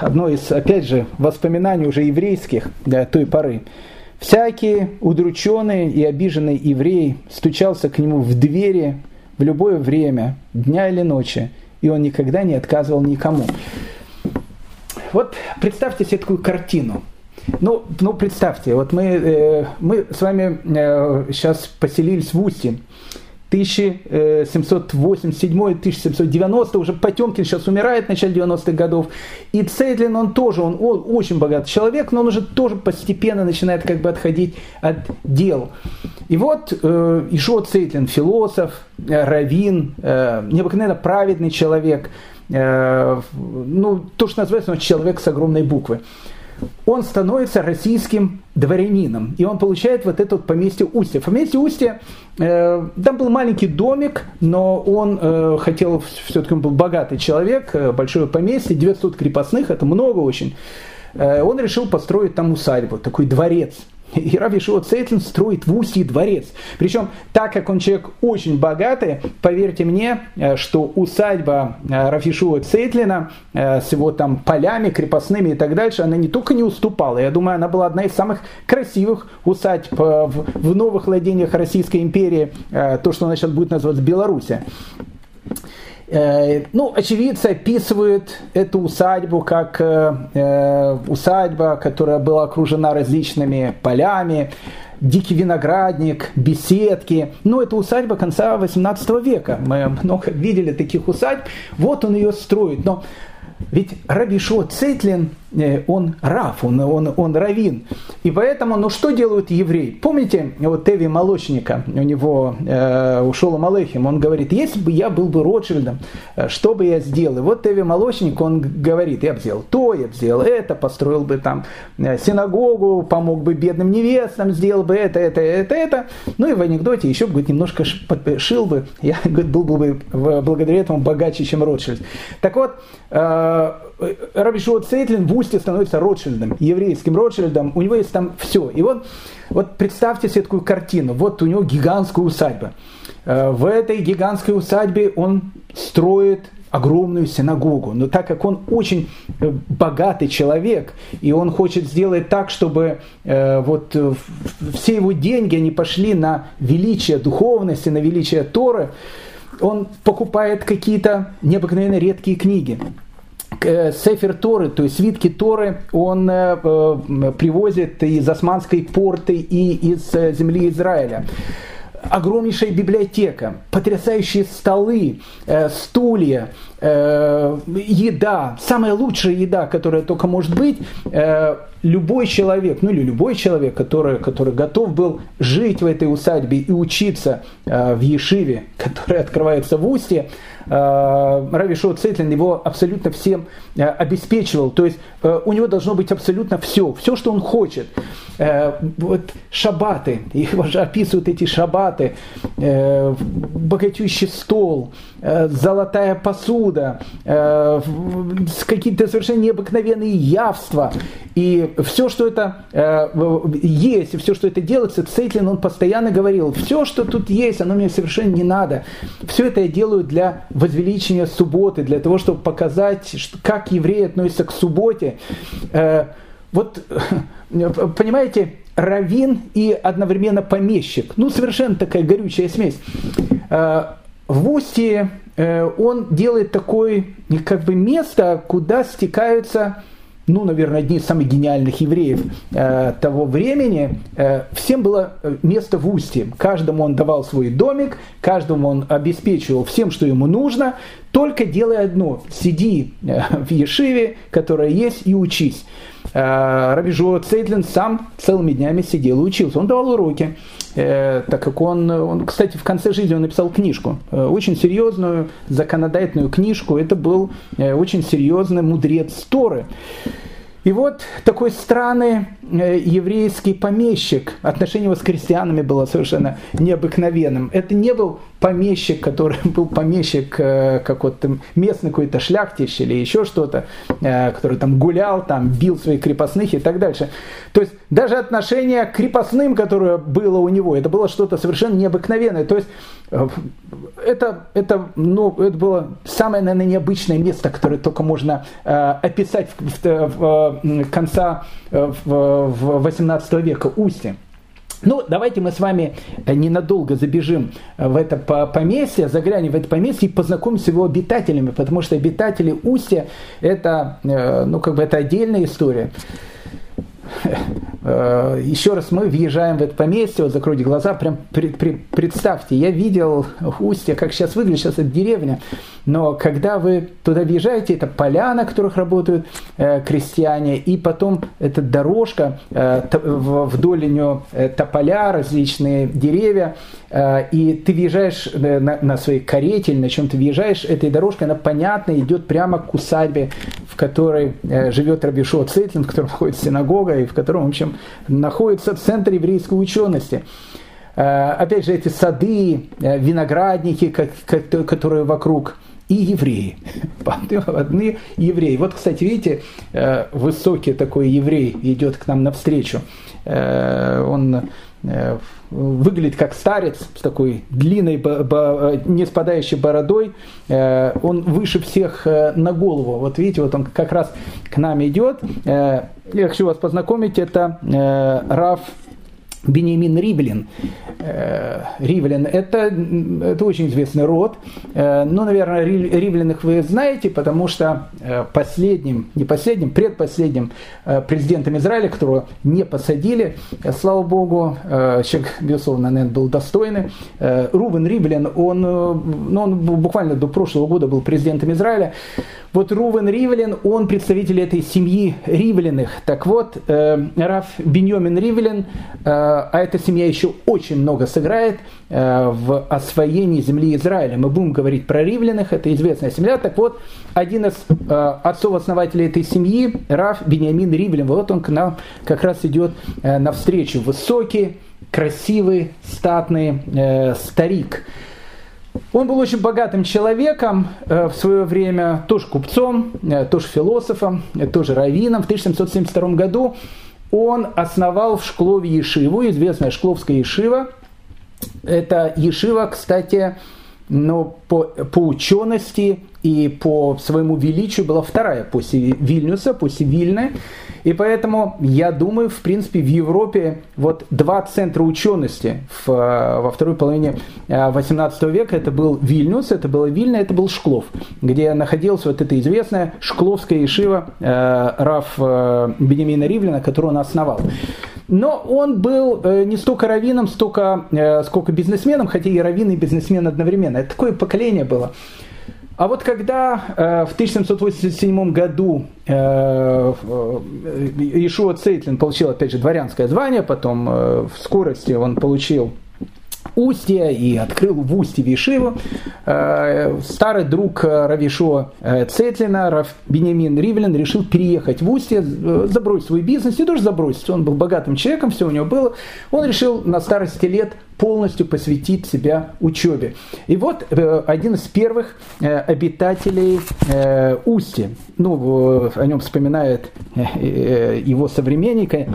одно из, опять же, воспоминаний уже еврейских да, той поры – Всякий удрученный и обиженный еврей стучался к нему в двери в любое время, дня или ночи, и он никогда не отказывал никому. Вот представьте себе такую картину. Ну, ну представьте, вот мы, э, мы с вами э, сейчас поселились в Устье. 1787-1790, уже Потемкин сейчас умирает в начале 90-х годов. И Цейтлин, он тоже, он, он очень богатый человек, но он уже тоже постепенно начинает как бы отходить от дел. И вот э, Ишо философ, э, раввин, э, необыкновенно праведный человек, э, ну, то, что называется, он человек с огромной буквы он становится российским дворянином. И он получает вот это вот поместье Устье. Поместье Устье, э, там был маленький домик, но он э, хотел, все-таки он был богатый человек, э, большое поместье, 900 крепостных, это много очень. Э, он решил построить там усадьбу, такой дворец. И Шио Цейтлин строит в Устье дворец. Причем, так как он человек очень богатый, поверьте мне, э, что усадьба э, Раби Шио Цейтлина э, с его там полями, крепостными и так дальше, она не только не уступала, я думаю, она была одна из самых красивых усадьб в новых владениях Российской империи, то, что она сейчас будет называться Беларусь. Ну, очевидцы описывают эту усадьбу как э, усадьба, которая была окружена различными полями, дикий виноградник, беседки. Но это усадьба конца 18 века. Мы много видели таких усадьб. Вот он ее строит. Но ведь Рабишо Цейтлин Э, он рав, он, он, он равин. И поэтому, ну что делают евреи? Помните, вот Теви Молочника, у него э, ушел Малехим, он говорит, если бы я был бы Ротшильдом, э, что бы я сделал? И вот Теви Молочник, он говорит, я бы сделал то, я бы сделал это, построил бы там э, синагогу, помог бы бедным невестам, сделал бы это, это, это, это. Ну и в анекдоте еще, говорит, немножко шил бы, я говорит, был бы благодаря этому богаче, чем Ротшильд. Так вот, э, Раби Шуа Цейтлин в Устье становится Ротшильдом, еврейским Ротшильдом, у него есть там все. И вот, вот представьте себе такую картину, вот у него гигантская усадьба. Э, в этой гигантской усадьбе он строит огромную синагогу. Но так как он очень э, богатый человек, и он хочет сделать так, чтобы э, вот э, все его деньги они пошли на величие духовности, на величие Торы, он покупает какие-то необыкновенно редкие книги. Э, Сефер Торы, то есть свитки Торы, он э, э, привозит из османской порты и из земли Израиля огромнейшая библиотека, потрясающие столы, стулья, еда, самая лучшая еда, которая только может быть. Любой человек, ну или любой человек, который, который готов был жить в этой усадьбе и учиться в Ешиве, которая открывается в Устье, Рави Шоу Цетлин его абсолютно всем э, обеспечивал. То есть э, у него должно быть абсолютно все, все, что он хочет. Э, вот шабаты, его же описывают эти шабаты, э, богатющий стол, э, золотая посуда, э, какие-то совершенно необыкновенные явства. И все, что это э, есть, и все, что это делается, Цейтлин, он постоянно говорил, все, что тут есть, оно мне совершенно не надо. Все это я делаю для возвеличения субботы, для того, чтобы показать, как евреи относятся к субботе. Э, вот, понимаете, равин и одновременно помещик. Ну, совершенно такая горючая смесь. Э, в Устье э, он делает такое как бы место, куда стекаются ну, наверное, одни из самых гениальных евреев э, того времени, э, всем было место в устье. Каждому он давал свой домик, каждому он обеспечивал всем, что ему нужно, только делай одно – сиди э, в Ешиве, которая есть, и учись. Э, Раби Жуа Цейтлин сам целыми днями сидел и учился. Он давал уроки, э, так как он, он, кстати, в конце жизни он написал книжку, э, очень серьезную законодательную книжку. Это был очень серьезный мудрец Торы. И вот такой странный еврейский помещик, отношение его с крестьянами было совершенно необыкновенным. Это не был помещик, который был помещик э, какой-то местный какой-то шляхтищ или еще что-то, э, который там гулял, там бил своих крепостных и так дальше. То есть даже отношение к крепостным, которое было у него, это было что-то совершенно необыкновенное. То есть это, это, ну, это было самое, наверное, необычное место, которое только можно э, описать в, в, в конца в, в 18 века Устье. Ну, давайте мы с вами ненадолго забежим в это поместье, заглянем в это поместье и познакомимся с его обитателями, потому что обитатели Устья это, э, ну, как бы это отдельная история. Э, еще раз мы въезжаем в это поместье, вот закройте глаза, прям при, при, представьте, я видел устье, как сейчас выглядит, сейчас это деревня, но когда вы туда въезжаете, это поля, на которых работают э, крестьяне, и потом эта дорожка, э, вдоль нее э, тополя, различные деревья, и ты въезжаешь э, на, на своей карете или на чем ты въезжаешь, этой дорожкой, она понятно идет прямо к усадьбе, в которой э, живет Рабишо Цейтлин, в котором находится синагога, и в котором, в общем, находится центр еврейской учености. Э, опять же, эти сады, э, виноградники, которые вокруг – и евреи. Одни евреи. Вот, кстати, видите, э, высокий такой еврей идет к нам навстречу. Он выглядит как старец с такой длинной, не спадающей бородой. Он выше всех на голову. Вот видите, вот он как раз к нам идет. Я хочу вас познакомить. Это Раф Бенемин Ривлин. Э, Ривлин это, это очень известный род. Э, ну, наверное, Ривлиных вы знаете, потому что э, последним, не последним, предпоследним президентом Израиля, которого не посадили, слава богу, человек, безусловно, наверное, был достойный. Рубен Ривлин, он, ну, он буквально до прошлого года был президентом Израиля. Вот Рувен Ривлин, он представитель этой семьи Ривлиных. Так вот, Раф Беньомин Ривлин, а эта семья еще очень много сыграет э, в освоении земли Израиля. Мы будем говорить про Ривлиных, это известная семья. Так вот, один из э, отцов-основателей этой семьи, Раф Беньямин Ривлин, вот он к нам как раз идет э, навстречу. Высокий, красивый, статный старик. Он был очень богатым человеком в свое время, тоже купцом, тоже философом, тоже раввином. В 1772 году он основал в Шклове Ешиву, известная Шкловская Ешива. Это Ешива, кстати, но по, по учености и по своему величию была вторая после Вильнюса, после Вильны. И поэтому я думаю, в принципе, в Европе вот два центра учености в, во второй половине 18 э, века. Это был Вильнюс, это была Вильна, это был Шклов, где находилась вот эта известная Шкловская ешива э, Раф э, Бенемина Ривлина, которую он основал. Но он был э, не столько раввином, столько, э, сколько бизнесменом, хотя и раввин, и бизнесмен одновременно. Это такое поколение было. А вот когда э, в 1787 году э, Ишуа Цейтлин получил, опять же, дворянское звание, потом э, в скорости он получил Устье и открыл в Устье Вишиву. Э, старый друг Равишо э, Цетлина, Рав Бенемин Ривлин, решил переехать в Устье, э, забросить свой бизнес, не тоже забросить, он был богатым человеком, все у него было. Он решил на старости лет полностью посвятить себя учебе. И вот один из первых обитателей Устья, ну, о нем вспоминает его современника,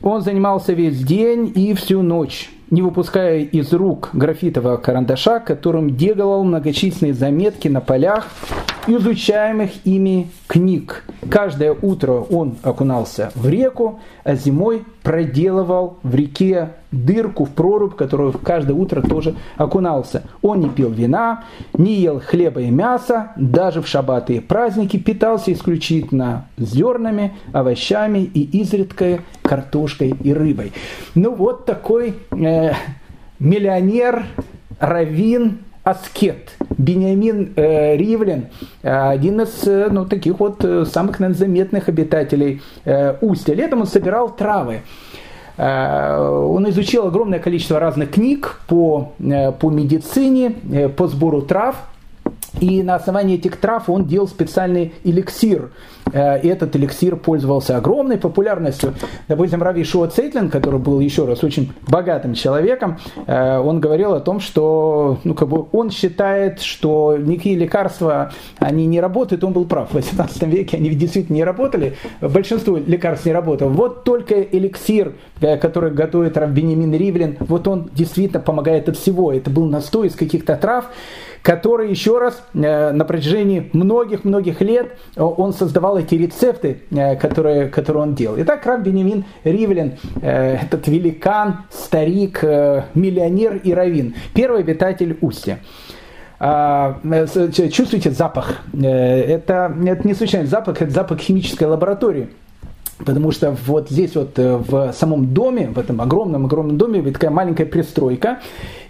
он занимался весь день и всю ночь не выпуская из рук графитового карандаша, которым делал многочисленные заметки на полях изучаемых ими книг. Каждое утро он окунался в реку, а зимой проделывал в реке дырку в прорубь, которую каждое утро тоже окунался. Он не пил вина, не ел хлеба и мяса, даже в шаббаты и праздники питался исключительно зернами, овощами и изредка картошкой и рыбой. Ну вот такой э, миллионер, раввин, аскет. Бениамин э, Ривлин, э, один из э, ну, таких вот э, самых наверное, заметных обитателей э, Устья. Летом он собирал травы. Он изучил огромное количество разных книг по, по медицине, по сбору трав. И на основании этих трав он делал специальный эликсир. Э, и этот эликсир пользовался огромной популярностью. Допустим, Рави Шуа Цейтлин, который был, еще раз, очень богатым человеком, э, он говорил о том, что ну, как бы он считает, что никакие лекарства, они не работают. Он был прав. В 18 веке они действительно не работали. Большинство лекарств не работало. Вот только эликсир, э, который готовит Рав Бенемин Ривлин, вот он действительно помогает от всего. Это был настой из каких-то трав, который еще раз э, на протяжении многих-многих лет э, он создавал эти рецепты, э, которые, которые он делал. Итак, Раб Бенемин Ривлин, этот великан, старик, миллионер и раввин, первый обитатель Устья. А, чувствуете запах? Это, это не случайный запах, это запах химической лаборатории. Потому что вот здесь вот в самом доме, в этом огромном-огромном доме, такая маленькая пристройка,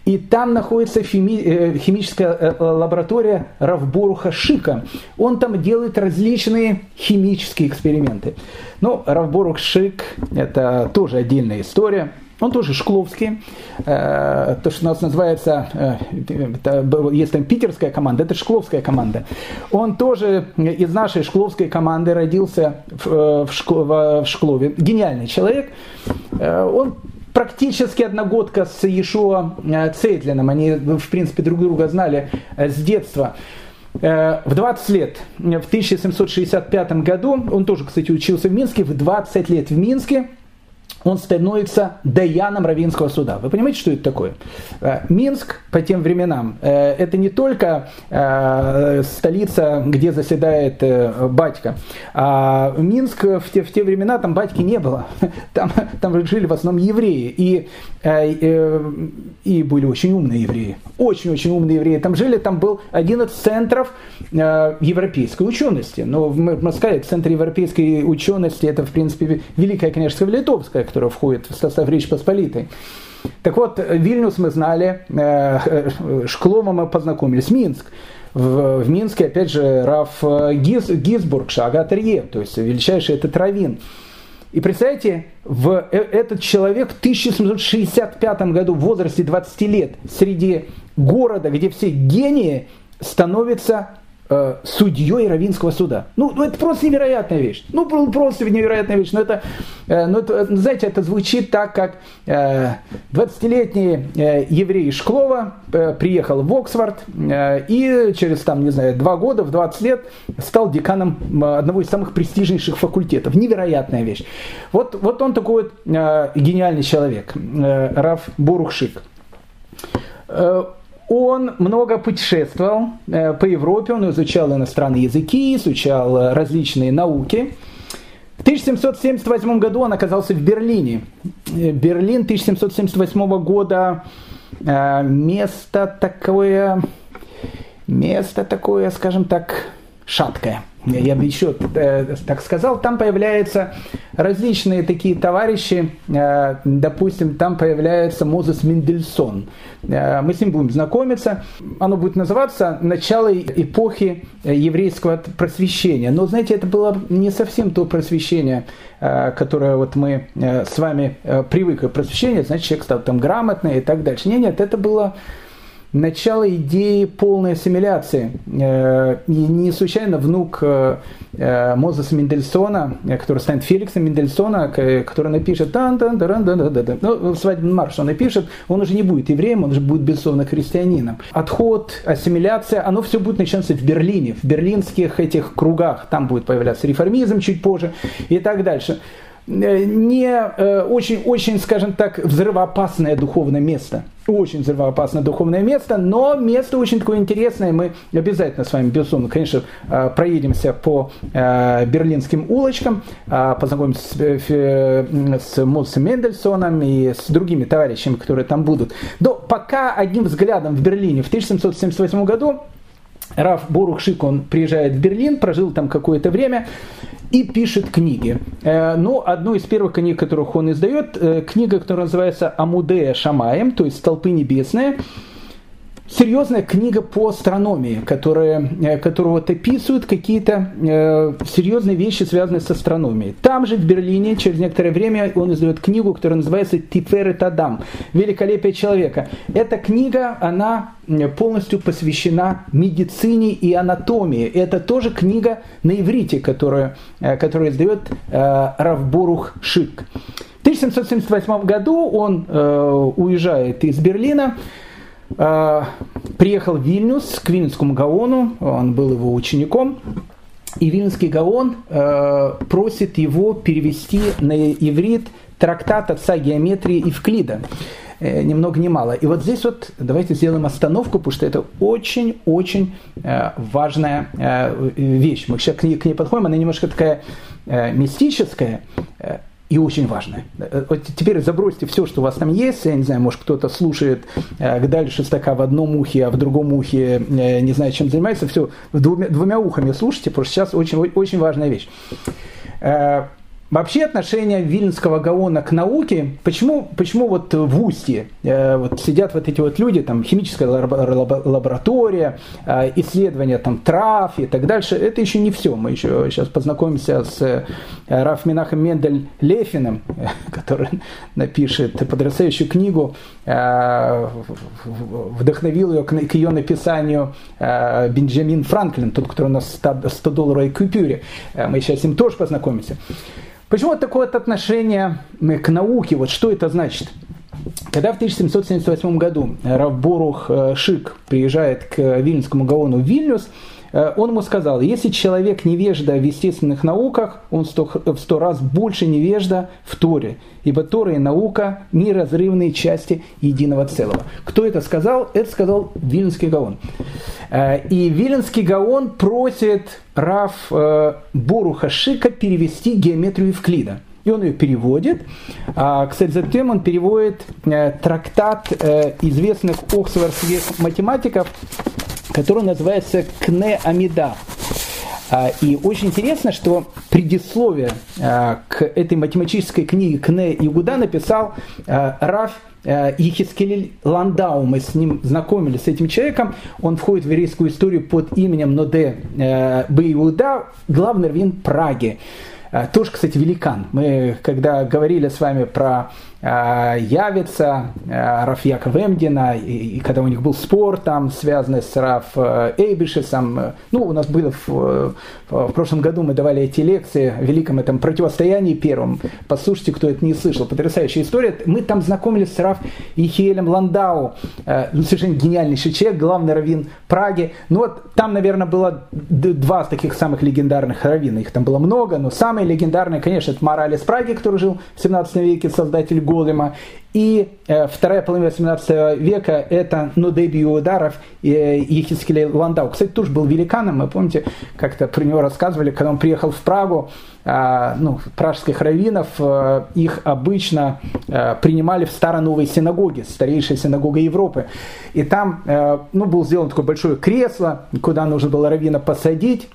и там находится хими, э, химическая э, э, лаборатория Равборуха Шика. Он там делает различные химические эксперименты. Ну, Равборух Шик – это тоже отдельная история. Он тоже шкловский. То, что у нас называется, есть там питерская команда, это шкловская команда. Он тоже из нашей шкловской команды родился в Шклове. Гениальный человек. Он практически одногодка с Иешуа э, Цейтлином. Они, в принципе, друг друга знали э, с детства. Э, в 20 лет, в 1765 году, он тоже, кстати, учился в Минске, в 20 лет в Минске, он становится даяном Равинского суда. Вы понимаете, что это такое? Э, Минск по тем временам э, это не только э, столица, где заседает батька. А Минск в те, в те времена там батьки не было. Там, там жили в основном евреи. И, и были очень умные евреи. Очень-очень умные евреи. Там жили, там был один из центров европейской учености. Но можно сказать, центр европейской учености это, в принципе, Великая княжеская Литовская, которая входит в состав Речи Посполитой. Так вот, Вильнюс мы знали, э, э, Шклома мы познакомились, Минск. В, в Минске, опять же, Раф Гиз, Гизбург, Шагатерье, то есть величайший этот раввин. И представьте, в э, этот человек в 1765 году в возрасте 20 лет среди города, где все гении, становится э, судьей Равинского суда. Ну, ну, это просто невероятная вещь. Ну, просто невероятная вещь. Но это, э, ну, это знаете, это звучит так, как э, 20-летний э, еврей Шклова э, приехал в Оксфорд э, и через, там, не знаю, два года, в 20 лет стал деканом одного из самых престижнейших факультетов. Невероятная вещь. Вот, вот он такой вот э, гениальный человек, э, Раф Бурухшик. Он много путешествовал э, по Европе, он изучал иностранные языки, изучал э, различные науки. В 1778 году он оказался в Берлине. Э, Берлин 1778 года место такое, место такое, скажем так, шаткое я бы еще э, так сказал, там появляются различные такие товарищи, э, допустим, там появляется Мозес Мендельсон. Э, мы с ним будем знакомиться. Оно будет называться «Начало эпохи еврейского просвещения». Но, знаете, это было не совсем то просвещение, которое вот мы с вами привыкли. Просвещение, значит, человек стал там грамотный и так дальше. Нет, нет, это было начало идеи полной ассимиляции. Э, и не случайно внук э, э, Мозеса Мендельсона, который станет Феликсом Мендельсона, который напишет тан тан дан дан дан дан ну, свадебный марш он напишет, он уже не будет евреем, он уже будет безусловно христианином. Отход, ассимиляция, оно все будет начинаться в Берлине, в берлинских этих кругах, там будет появляться реформизм чуть позже и так дальше. Э, не э, скажем так, взрывоопасное духовное место. Очень взрывоопасное духовное место, но место очень такое интересное. Мы обязательно с вами, безусловно, конечно, э, проедемся по берлинским улочкам, познакомимся с, с Моцем Мендельсоном и с другими товарищами, которые там будут. Но пока одним взглядом в Берлине в 1778 году Раф Борухшик, он приезжает в Берлин, прожил там какое-то время, и пишет книги. Э, ну, одну из первых книг, которых он издает, э, книга, которая называется «Амудея Шамаем», то есть «Столпы небесные», серьезная книга по астрономии, которая, э, которая вот описывает какие-то э, серьезные вещи, связанные с астрономией. Там же в Берлине через некоторое время он издает книгу, которая называется «Тиферет Адам» – «Великолепие человека». Эта книга, она полностью посвящена медицине и анатомии. Это тоже книга на иврите, которую, э, которую издает э, Равборух Шик. В 1778 году он э, уезжает из Берлина, приехал в Вильнюс к Вильнюсскому Гаону, он был его учеником, и Вильнюсский Гаон э, просит его перевести на иврит трактат отца геометрии Евклида. Э, ни много ни мало. И вот здесь вот давайте сделаем остановку, потому что это очень-очень э, важная э, вещь. Мы сейчас к ней, подходим, она немножко такая э, мистическая. Э, и очень важное. Вот теперь забросьте все, что у вас там есть. Я не знаю, может кто-то слушает э, Гдаль Шестака в одном ухе, а в другом ухе э, не знаю, чем занимается. Все двумя, двумя ухами слушайте, потому что сейчас очень, очень важная вещь. Вообще отношение Вильнского Гаона к науке, почему, почему вот в Устье э, вот сидят вот эти вот люди, там химическая лаборатория, э, исследования там трав и так дальше, это еще не все. Мы еще сейчас познакомимся с э, Раф Минахом Мендель Лефиным, который напишет потрясающую книгу, э, вдохновил ее к, к ее написанию э, Бенджамин Франклин, тот, который у нас 100, 100 долларовой купюре. Э, мы сейчас с ним тоже познакомимся. Почему вот такое вот отношение к науке? Вот что это значит? Когда в 1778 году Равборух э, Шик приезжает к Вильнюсскому Гаону Вильнюс, э, он ему сказал, если человек невежда в естественных науках, он сто, в сто раз больше невежда в Торе, ибо Тора и наука – неразрывные части единого целого. Кто это сказал? Это сказал Виленский Гаон. Э, и Виленский Гаон просит Раф э, Боруха Шика перевести геометрию Евклида. И он ее переводит. А, кстати, затем он переводит трактат известных оксфордских математиков который называется «Кне Амида». А, и очень интересно, что предисловие а, к этой математической книге Кне Игуда написал а, Раф Ехискель Ландау, мы с ним знакомились, с этим человеком, он входит в еврейскую историю под именем Ноде Бейуда, главный раввин Праги. Тоже, кстати, великан. Мы, когда говорили с вами про явится а, Раф Яков Эмдина, и, и когда у них был спор там, связанный с Раф э, Эйбишесом, э, ну, у нас было в, в прошлом году, мы давали эти лекции в великом этом противостоянии первом, послушайте, кто это не слышал, потрясающая история, мы там знакомились с Раф Ихиелем Ландау, э, ну, совершенно гениальнейший человек, главный раввин Праги, ну вот там, наверное, было два таких самых легендарных раввина, их там было много, но самый легендарный, конечно, это Моралес Праги, который жил в 17 веке, создатель Голема. И э, вторая половина 18 века это Нудеби Ударов и э, Ехискелей Ландау. Кстати, тоже был великаном. Мы помните, как-то про него рассказывали, когда он приехал в Прагу, э, ну, пражских раввинов, э, их обычно э, принимали в Старо-Новой синагоге, старейшая синагога Европы. И там э, ну, был сделан такое большое кресло, куда нужно было раввина посадить.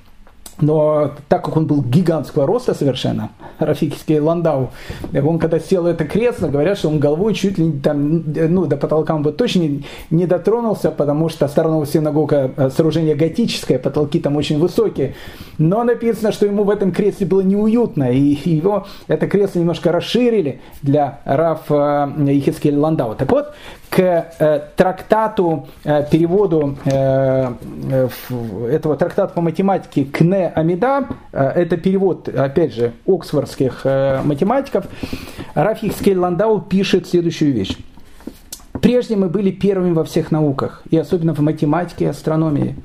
Но так как он был гигантского роста совершенно, Рафикский Ландау, он когда сел это кресло, говорят, что он головой чуть ли там, ну, до потолка он бы точно не, не дотронулся, потому что сторонного синагога э, сооружение готическое, потолки там очень высокие. Но написано, что ему в этом кресле было неуютно, и его это кресло немножко расширили для Рафа Ехискеля Ландау. Так вот, к э, трактату, э, переводу э, этого трактата по математике Кне Амида, это перевод, опять же, оксфордских математиков, Рафих Ландау пишет следующую вещь. Прежде мы были первыми во всех науках, и особенно в математике и астрономии.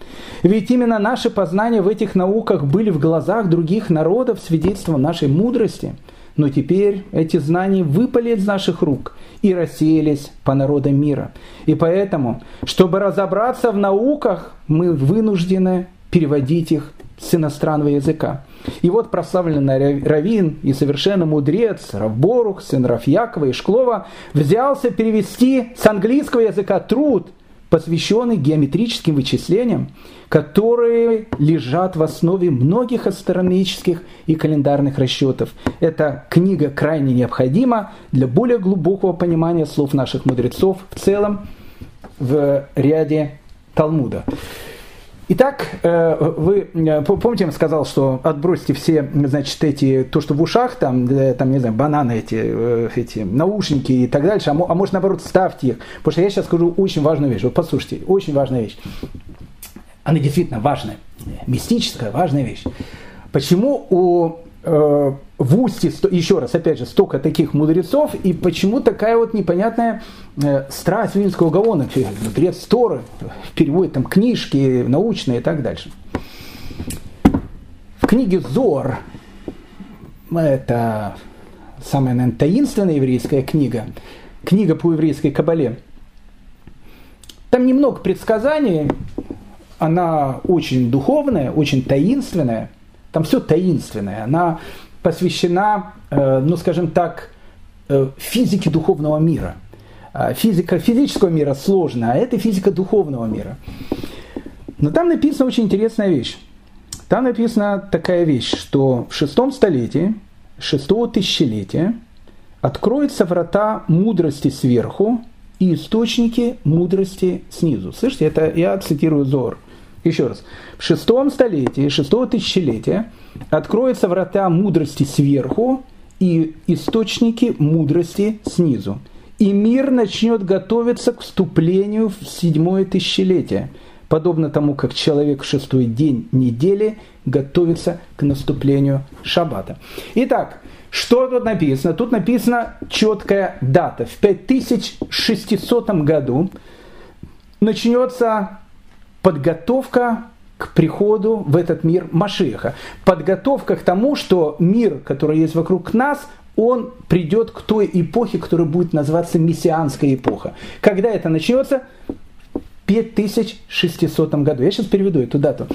Ведь именно наши познания в этих науках были в глазах других народов свидетельством нашей мудрости – но теперь эти знания выпали из наших рук и рассеялись по народам мира. И поэтому, чтобы разобраться в науках, мы вынуждены переводить их с иностранного языка. И вот прославленный Равин и совершенно мудрец Равборух, сын Рафьякова и Шклова, взялся перевести с английского языка труд, посвященный геометрическим вычислениям, которые лежат в основе многих астрономических и календарных расчетов. Эта книга крайне необходима для более глубокого понимания слов наших мудрецов в целом в ряде Талмуда. Итак, э, вы э, помните, я сказал, что отбросьте все, значит, эти, то, что в ушах, там, там не знаю, бананы эти, э, эти наушники и так дальше, а, а может, наоборот, ставьте их. Потому что я сейчас скажу очень важную вещь. Вот послушайте, очень важная вещь. Она действительно важная, мистическая, важная вещь. Почему у э, в Усте, еще раз, опять же, столько таких мудрецов, и почему такая вот непонятная э, страсть Вильнского Гаона, мудрец Торы, переводит там книжки научные и так дальше. В книге Зор, это самая, наверное, таинственная еврейская книга, книга по еврейской кабале, там немного предсказаний, она очень духовная, очень таинственная, там все таинственное, она посвящена, э, ну скажем так, э, физике духовного мира. А физика физического мира сложная, а это физика духовного мира. Но там написана очень интересная вещь. Там написана такая вещь, что в шестом столетии, шестого тысячелетия, откроются врата мудрости сверху и источники мудрости снизу. Слышите, это я цитирую Зор. Еще раз. В шестом столетии, шестого тысячелетия откроются врата мудрости сверху и источники мудрости снизу. И мир начнет готовиться к вступлению в седьмое тысячелетие, подобно тому, как человек в шестой день недели готовится к наступлению шаббата. Итак, что тут написано? Тут написана четкая дата. В 5600 году начнется подготовка к приходу в этот мир Машиха. Подготовка к тому, что мир, который есть вокруг нас, он придет к той эпохе, которая будет называться мессианская эпоха. Когда это начнется? 5600 году. Я сейчас переведу эту дату.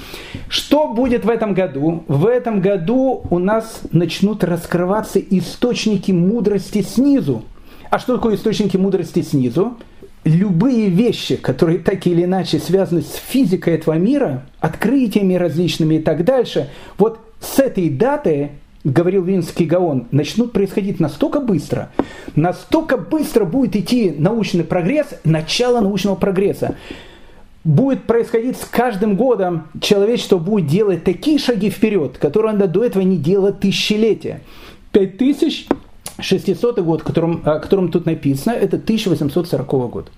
Что будет в этом году? В этом году у нас начнут раскрываться источники мудрости снизу. А что такое источники мудрости снизу? Любые вещи, которые так или иначе связаны с физикой этого мира, открытиями различными и так дальше, вот с этой даты говорил Винский Гаон, начнут происходить настолько быстро, настолько быстро будет идти научный прогресс, начало научного прогресса. Будет происходить с каждым годом, человечество будет делать такие шаги вперед, которые оно до этого не делало тысячелетия. 5600 год, о котором, о котором тут написано, это 1840 год.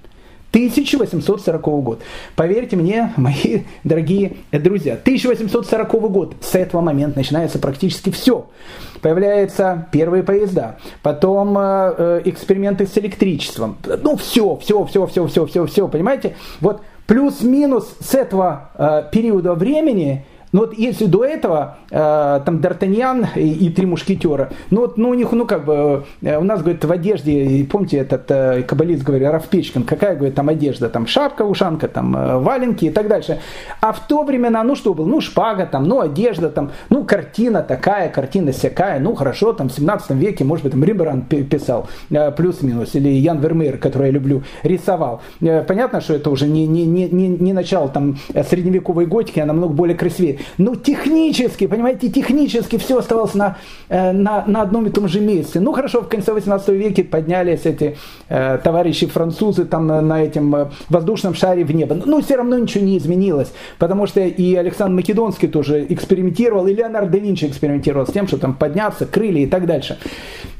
1840 год. Поверьте мне, мои дорогие друзья, 1840 год, с этого момента начинается практически все. Появляются первые поезда, потом э, э, эксперименты с электричеством. Ну, все, все, все, все, все, все, все, понимаете? Вот плюс-минус с этого э, периода времени – ну вот если до этого э, там Д'Артаньян и, и три мушкетера, ну вот ну, у них, ну как бы, э, у нас, говорит, в одежде, помните, этот э, каббалист говорит, Равпечкин, какая, говорит, там одежда, там шапка, ушанка, там э, валенки и так дальше. А в то времена, ну что было, ну шпага там, ну одежда там, ну картина такая, картина всякая, ну хорошо, там в 17 веке, может быть, там Рембрандт писал, э, плюс-минус, или Ян Вермеер, который я люблю, рисовал. Э, понятно, что это уже не, не, не, не, начало там средневековой готики, а намного более красивее. Ну, технически, понимаете, технически все оставалось на, э, на, на одном и том же месте. Ну, хорошо, в конце 18 века поднялись эти э, товарищи французы там на, на этом э, воздушном шаре в небо. Но все равно ничего не изменилось, потому что и Александр Македонский тоже экспериментировал, и Леонард да Винчи экспериментировал с тем, что там подняться, крылья и так дальше.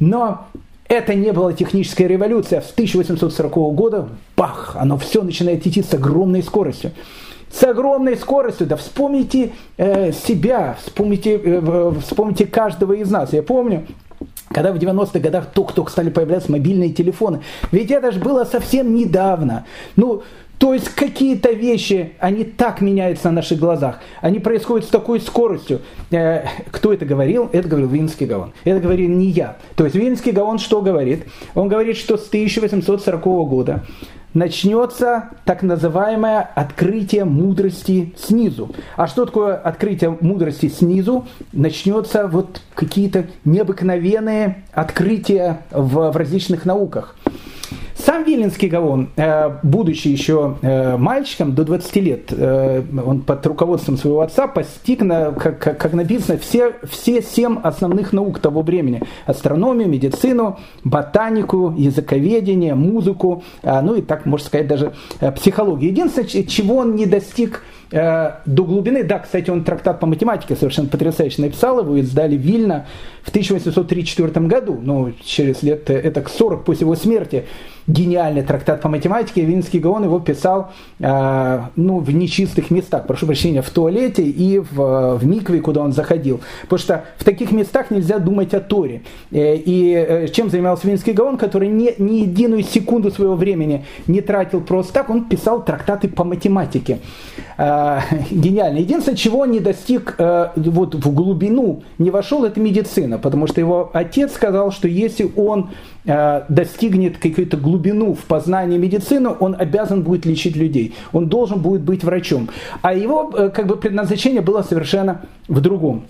Но это не была техническая революция. С 1840 года, бах, оно все начинает идти с огромной скоростью с огромной скоростью. Да вспомните э, себя, вспомните, э, вспомните каждого из нас. Я помню, когда в 90-х годах только-только стали появляться мобильные телефоны. Ведь это же было совсем недавно. Ну, то есть какие-то вещи, они так меняются на наших глазах. Они происходят с такой скоростью. Э, кто это говорил? Это говорил Винский Гаон. Это говорил не я. То есть Винский Гаон что говорит? Он говорит, что с 1840 года начнется так называемое открытие мудрости снизу. А что такое открытие мудрости снизу? Начнется вот какие-то необыкновенные открытия в, в различных науках. Сам Виленский Гаон, э, будучи еще э, мальчиком до 20 лет, э, он под руководством своего отца постиг, как, как написано, все, все семь основных наук того времени. Астрономию, медицину, ботанику, языковедение, музыку, ну и так, можно сказать, даже психологию. Единственное, чего он не достиг до глубины, да, кстати, он трактат по математике совершенно потрясающе написал, его издали Вильно в 1834 году, ну, через лет это к 40 после его смерти гениальный трактат по математике, Винский Гаон его писал э, ну, в нечистых местах, прошу прощения, в туалете и в, в микве, куда он заходил. Потому что в таких местах нельзя думать о Торе. Э, и э, чем занимался Винский Гаон, который ни, ни единую секунду своего времени не тратил просто так, он писал трактаты по математике. Э, гениально. Единственное, чего он не достиг э, вот в глубину, не вошел, это медицина, потому что его отец сказал, что если он Э, достигнет какую-то глубину в познании медицины, он обязан будет лечить людей. Он должен будет быть врачом. А его э, как бы предназначение было совершенно в другом.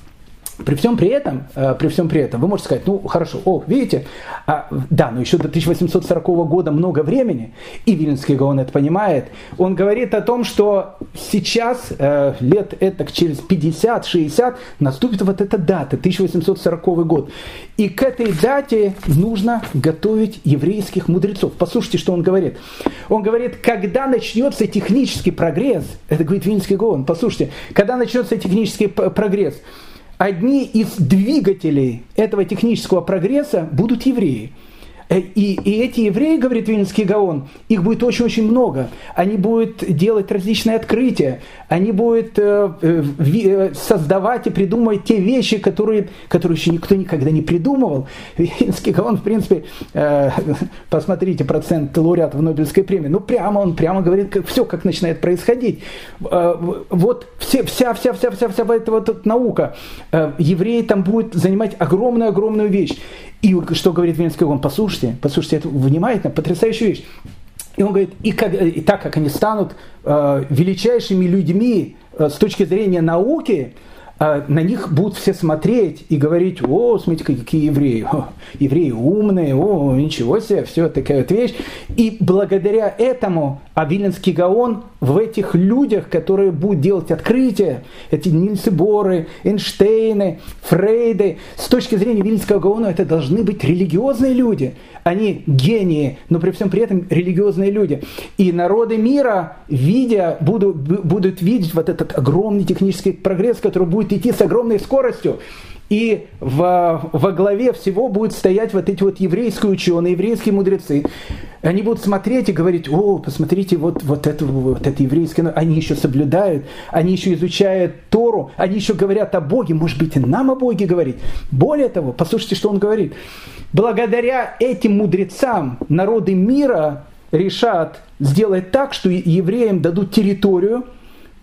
При всем при этом, э, при всем при этом, вы можете сказать, ну хорошо, о, видите, а, да, но еще до 1840 года много времени, и Вильнский Гаон это понимает, он говорит о том, что сейчас, э, лет это через 50-60, наступит вот эта дата, 1840 год. И к этой дате нужно готовить еврейских мудрецов. Послушайте, что он говорит. Он говорит, когда начнется технический прогресс, это говорит Вильнский Гаон, послушайте, когда начнется технический прогресс, одни из двигателей этого технического прогресса будут евреи. Э, и, и эти евреи, говорит Вильнинский Гаон, их будет очень-очень много. Они будут делать различные открытия, они будут э, э, создавать и придумывать те вещи, которые, которые еще никто никогда не придумывал. Вильнинский Гаон, в принципе, э, посмотрите процент лауреатов Нобелевской премии, ну прямо он прямо говорит, как, все как начинает происходить. Э, вот все, вся, вся, вся, вся, вся эта вот наука, э, евреи там будут занимать огромную-огромную вещь. И что говорит Венский он, послушайте, послушайте, это внимательно, потрясающая вещь. И он говорит, и, как, и так как они станут э, величайшими людьми э, с точки зрения науки, на них будут все смотреть и говорить, о, смотрите, какие евреи, о, евреи умные, о, ничего себе, все, такая вот вещь. И благодаря этому Авилинский Гаон в этих людях, которые будут делать открытия, эти Нильсы Боры, Эйнштейны, Фрейды, с точки зрения Вильнского Гаона это должны быть религиозные люди. Они гении, но при всем при этом религиозные люди. И народы мира, видя, будут, будут видеть вот этот огромный технический прогресс, который будет идти с огромной скоростью. И во, во главе всего будут стоять вот эти вот еврейские ученые, еврейские мудрецы. Они будут смотреть и говорить, о, посмотрите, вот, вот, это, вот это еврейское, они еще соблюдают, они еще изучают Тору, они еще говорят о Боге, может быть, и нам о Боге говорить. Более того, послушайте, что он говорит. Благодаря этим мудрецам народы мира решат сделать так, что евреям дадут территорию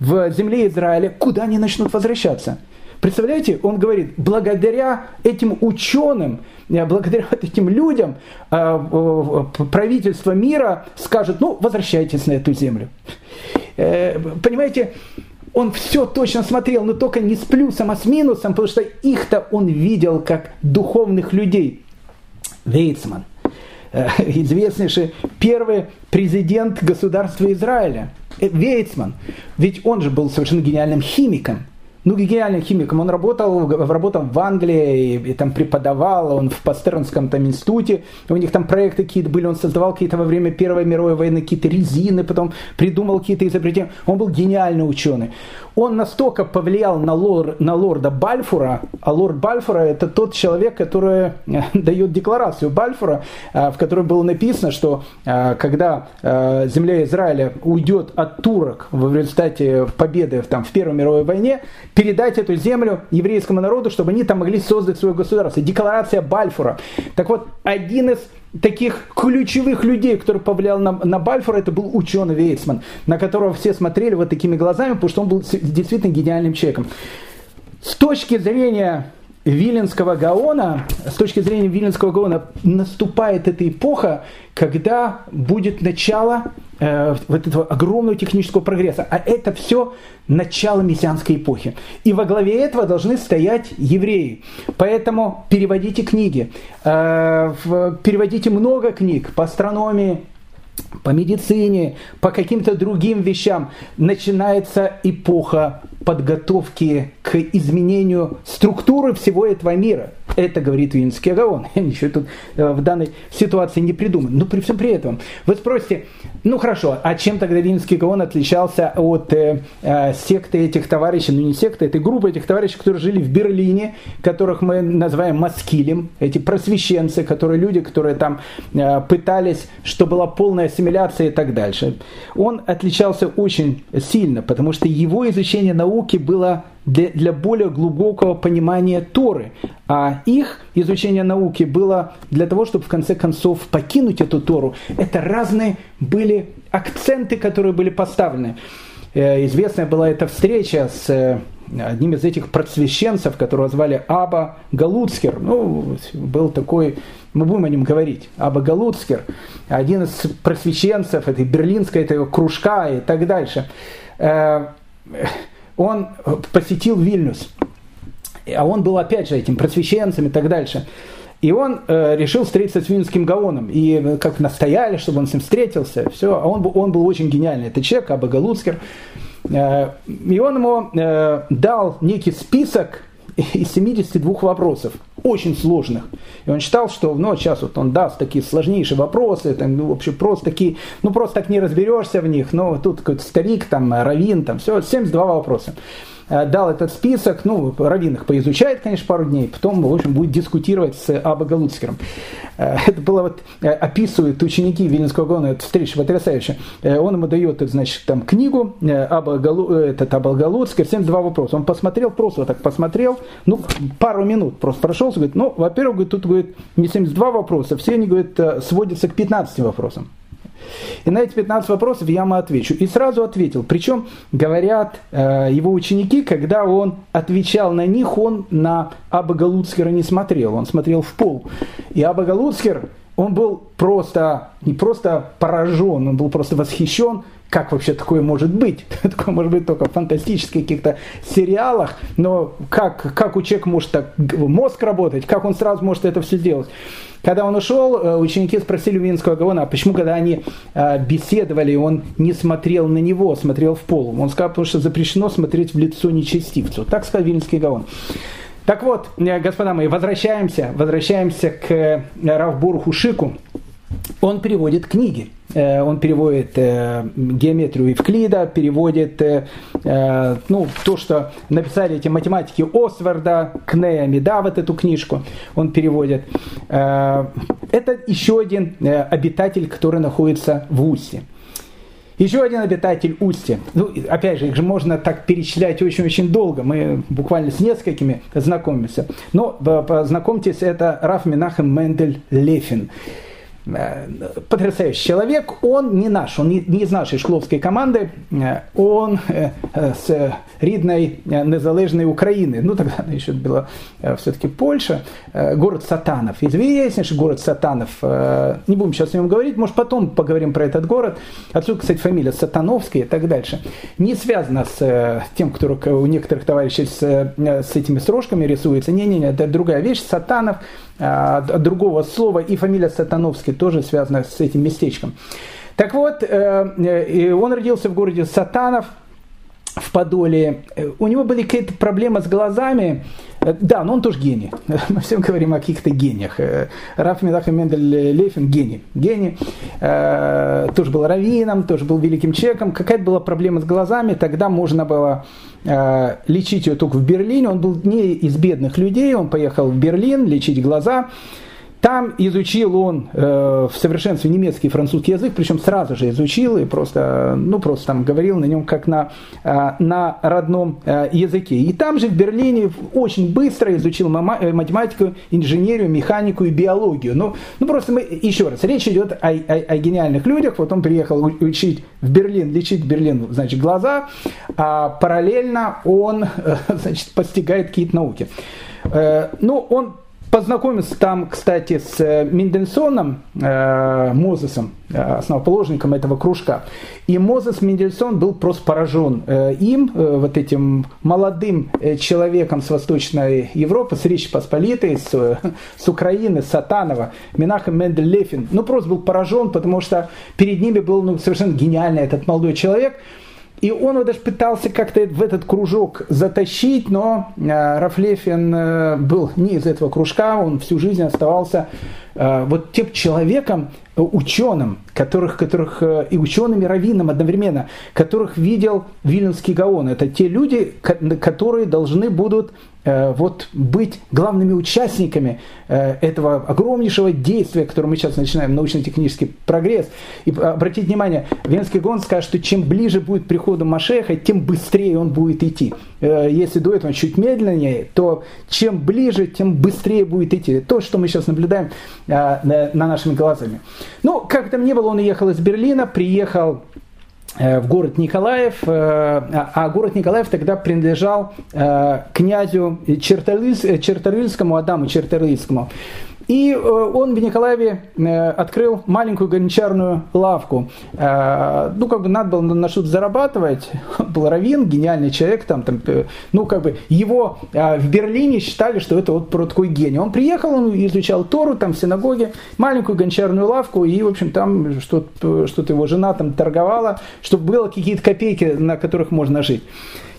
в земле Израиля, куда они начнут возвращаться – Представляете, он говорит, благодаря этим ученым, э, благодаря этим людям э, правительство мира скажет, ну, возвращайтесь на эту землю. Э, понимаете, он все точно смотрел, но только не с плюсом, а с минусом, потому что их-то он видел как духовных людей. Вейцман, известнейший первый президент государства Израиля, Вейцман, ведь он же был совершенно гениальным химиком – ну, гениальным химиком. Он работал, работал в Англии, и, и там преподавал, он в Пастернском там институте, у них там проекты какие-то были, он создавал какие-то во время Первой мировой войны какие-то резины, потом придумал какие-то изобретения. Он был гениальный ученый. Он настолько повлиял на, лор, на лорда Бальфура, а лорд Бальфура это тот человек, который э, дает декларацию Бальфура, э, в которой было написано, что э, когда земля Израиля уйдет от турок в результате победы там, в Первой мировой войне, передать эту землю еврейскому народу, чтобы они там могли создать свое государство. Декларация Бальфура. Так вот, один из таких ключевых людей, который повлиял на, на Бальфура, это был ученый Вейцман, на которого все смотрели вот такими глазами, потому что он был действительно гениальным человеком. С точки зрения Виленского Гаона, с точки зрения Виленского Гаона, наступает эта эпоха, когда будет начало э, вот этого огромного технического прогресса. А это все начало мессианской эпохи. И во главе этого должны стоять евреи. Поэтому переводите книги. Э, переводите много книг по астрономии, по медицине, по каким-то другим вещам. Начинается эпоха подготовки к изменению структуры всего этого мира. Это говорит Винский Агаон. Я ничего тут э, в данной ситуации не придумал. Но при всем при этом вы спросите, ну хорошо, а чем тогда Винский Агаон отличался от э, э, секты этих товарищей, ну не секты, это группа этих товарищей, которые жили в Берлине, которых мы называем маскилем, эти просвещенцы, которые люди, которые там э, пытались, чтобы была полная ассимиляция и так дальше. Он отличался очень сильно, потому что его изучение науки науки было для, для более глубокого понимания Торы, а их изучение науки было для того, чтобы в конце концов покинуть эту Тору. Это разные были акценты, которые были поставлены. Э, известная была эта встреча с э, одним из этих просвещенцев, которого звали Аба Галуцкер. Ну, был такой, мы будем о нем говорить, Аба Галуцкер, один из просвещенцев этой берлинской этого кружка и так дальше э, он э, посетил Вильнюс. А он был опять же этим просвещенцем и так дальше. И он э, решил встретиться с Вильнюсским Гаоном. И э, как настояли, чтобы он с ним встретился. Все. А он, он был очень гениальный. Это человек, Аба Галуцкер. Э, и он ему э, дал некий список из 72 вопросов, очень сложных. И он считал, что ну, сейчас вот он даст такие сложнейшие вопросы, там, ну, вообще просто такие, ну просто так не разберешься в них, но тут какой-то старик, там, равин, там, все, 72 вопроса. Дал этот список, ну, Равин их поизучает, конечно, пару дней, потом, в общем, будет дискутировать с Аба Галуцкером. Это было вот, описывают ученики Вильнинского Гона, эта встреча потрясающая. Он ему дает, значит, там книгу, Аба Галу, этот Аба Галуцкер, 72 вопроса. Он посмотрел, просто вот так посмотрел, ну, пару минут просто прошелся, говорит, ну, во-первых, говорит, тут, говорит, не 72 вопроса, все они, говорит, сводятся к 15 вопросам. И на эти 15 вопросов я ему отвечу. И сразу ответил. Причем, говорят э, его ученики, когда он отвечал на них, он на Аба Галуцкера не смотрел, он смотрел в пол. И Аба Галуцкер, он был просто, не просто поражен, он был просто восхищен как вообще такое может быть? Такое может быть только в фантастических каких-то сериалах, но как, как у человека может так мозг работать, как он сразу может это все сделать? Когда он ушел, э, ученики спросили у Винского Гавана, а почему, когда они э, беседовали, он не смотрел на него, смотрел в пол. Он сказал, потому что запрещено смотреть в лицо нечестивцу. Так сказал Вильнский Гаван. Так вот, э, господа мои, возвращаемся, возвращаемся к Равбуру Шику. Он переводит книги. Э, он переводит э, геометрию Евклида, переводит э, ну, то, что написали эти математики Осварда, Кнея Меда, вот эту книжку он переводит. Это еще один обитатель, который находится в Устье. Еще один обитатель Устья. Ну, опять же, их же можно так перечислять очень-очень долго. Мы буквально с несколькими знакомимся. Но познакомьтесь, это Раф Минахем Мендель Лефин. Э, потрясающий человек. Он не наш, он не, из нашей шкловской команды, э, он э, с рідной незалежной Украины. Ну, тогда она еще была все-таки Польша. Город Сатанов. Известнейший город Сатанов. Не будем сейчас о нем говорить, может, потом поговорим про этот город. Отсюда, кстати, фамилия Сатановская и так дальше. Не связано с тем, который у некоторых товарищей с, с этими срожками рисуется. Не-не-не, это другая вещь. Сатанов – а, другого слова, и фамилия Сатановский тоже связана с этим местечком. Так вот, э, э, он родился в городе Сатанов, в Подоле. У него были какие-то проблемы с глазами. Э, да, но он тоже гений. Мы всем говорим о каких-то гениях. Раф Медаха Мендель Лейфен гений. Гений. Тоже был раввином, тоже был великим человеком. Какая-то была проблема с глазами. Тогда можно было Э, лечить ее только в Берлине. Он был не из бедных людей, он поехал в Берлин лечить глаза. Там изучил он э, в совершенстве немецкий и французский язык, причем сразу же изучил и просто, ну, просто там говорил на нем как на, э, на родном э, языке. И там же в Берлине очень быстро изучил э, математику, инженерию, механику и биологию. Ну, ну просто мы, еще раз, речь идет о, о, о гениальных людях. Вот он приехал учить в Берлин, лечить Берлин, значит, глаза, а параллельно он, э, значит, постигает какие-то науки. Э, ну, он Познакомился там, кстати, с э, Мендельсоном, э, Мозесом, э, основоположником этого кружка. И Мозес Мендельсон был просто поражен э, им, э, вот этим молодым э, человеком с Восточной Европы, с Речи Посполитой, с, э, с Украины, с Сатанова, Минахом Мендель Лефин. Ну, просто был поражен, потому что перед ними был ну, совершенно гениальный этот молодой человек – и он его даже пытался как-то в этот кружок затащить, но э, Рафлефин э, был не из этого кружка, он всю жизнь оставался э, вот тем человеком, ученым, которых, которых и ученым, и раввином одновременно, которых видел Вильнюсский Гаон. Это те люди, которые должны будут Э, вот быть главными участниками э, этого огромнейшего действия, которое мы сейчас начинаем, научно-технический прогресс. И обратите внимание, Венский Гон скажет, что чем ближе будет приходу Машеха, тем быстрее он будет идти. Э, если до этого чуть медленнее, то чем ближе, тем быстрее будет идти. То, что мы сейчас наблюдаем на нашими глазами. Ну, как там ни было, он уехал из Берлина, приехал Э, в город Николаев, э, а, а город Николаев тогда принадлежал э, князю Черторыльскому, Адаму Черторыльскому. И э, он в Николаеве э, открыл маленькую гончарную лавку. Э, ну, как бы надо было на что-то зарабатывать. Был раввин, гениальный человек. Там, там, ну, как бы его в Берлине считали, что это вот про такой гений. Он приехал, он изучал Тору там в синагоге, маленькую гончарную лавку, и, в общем, там что-то, что-то его жена там торговала, чтобы было какие-то копейки, на которых можно жить.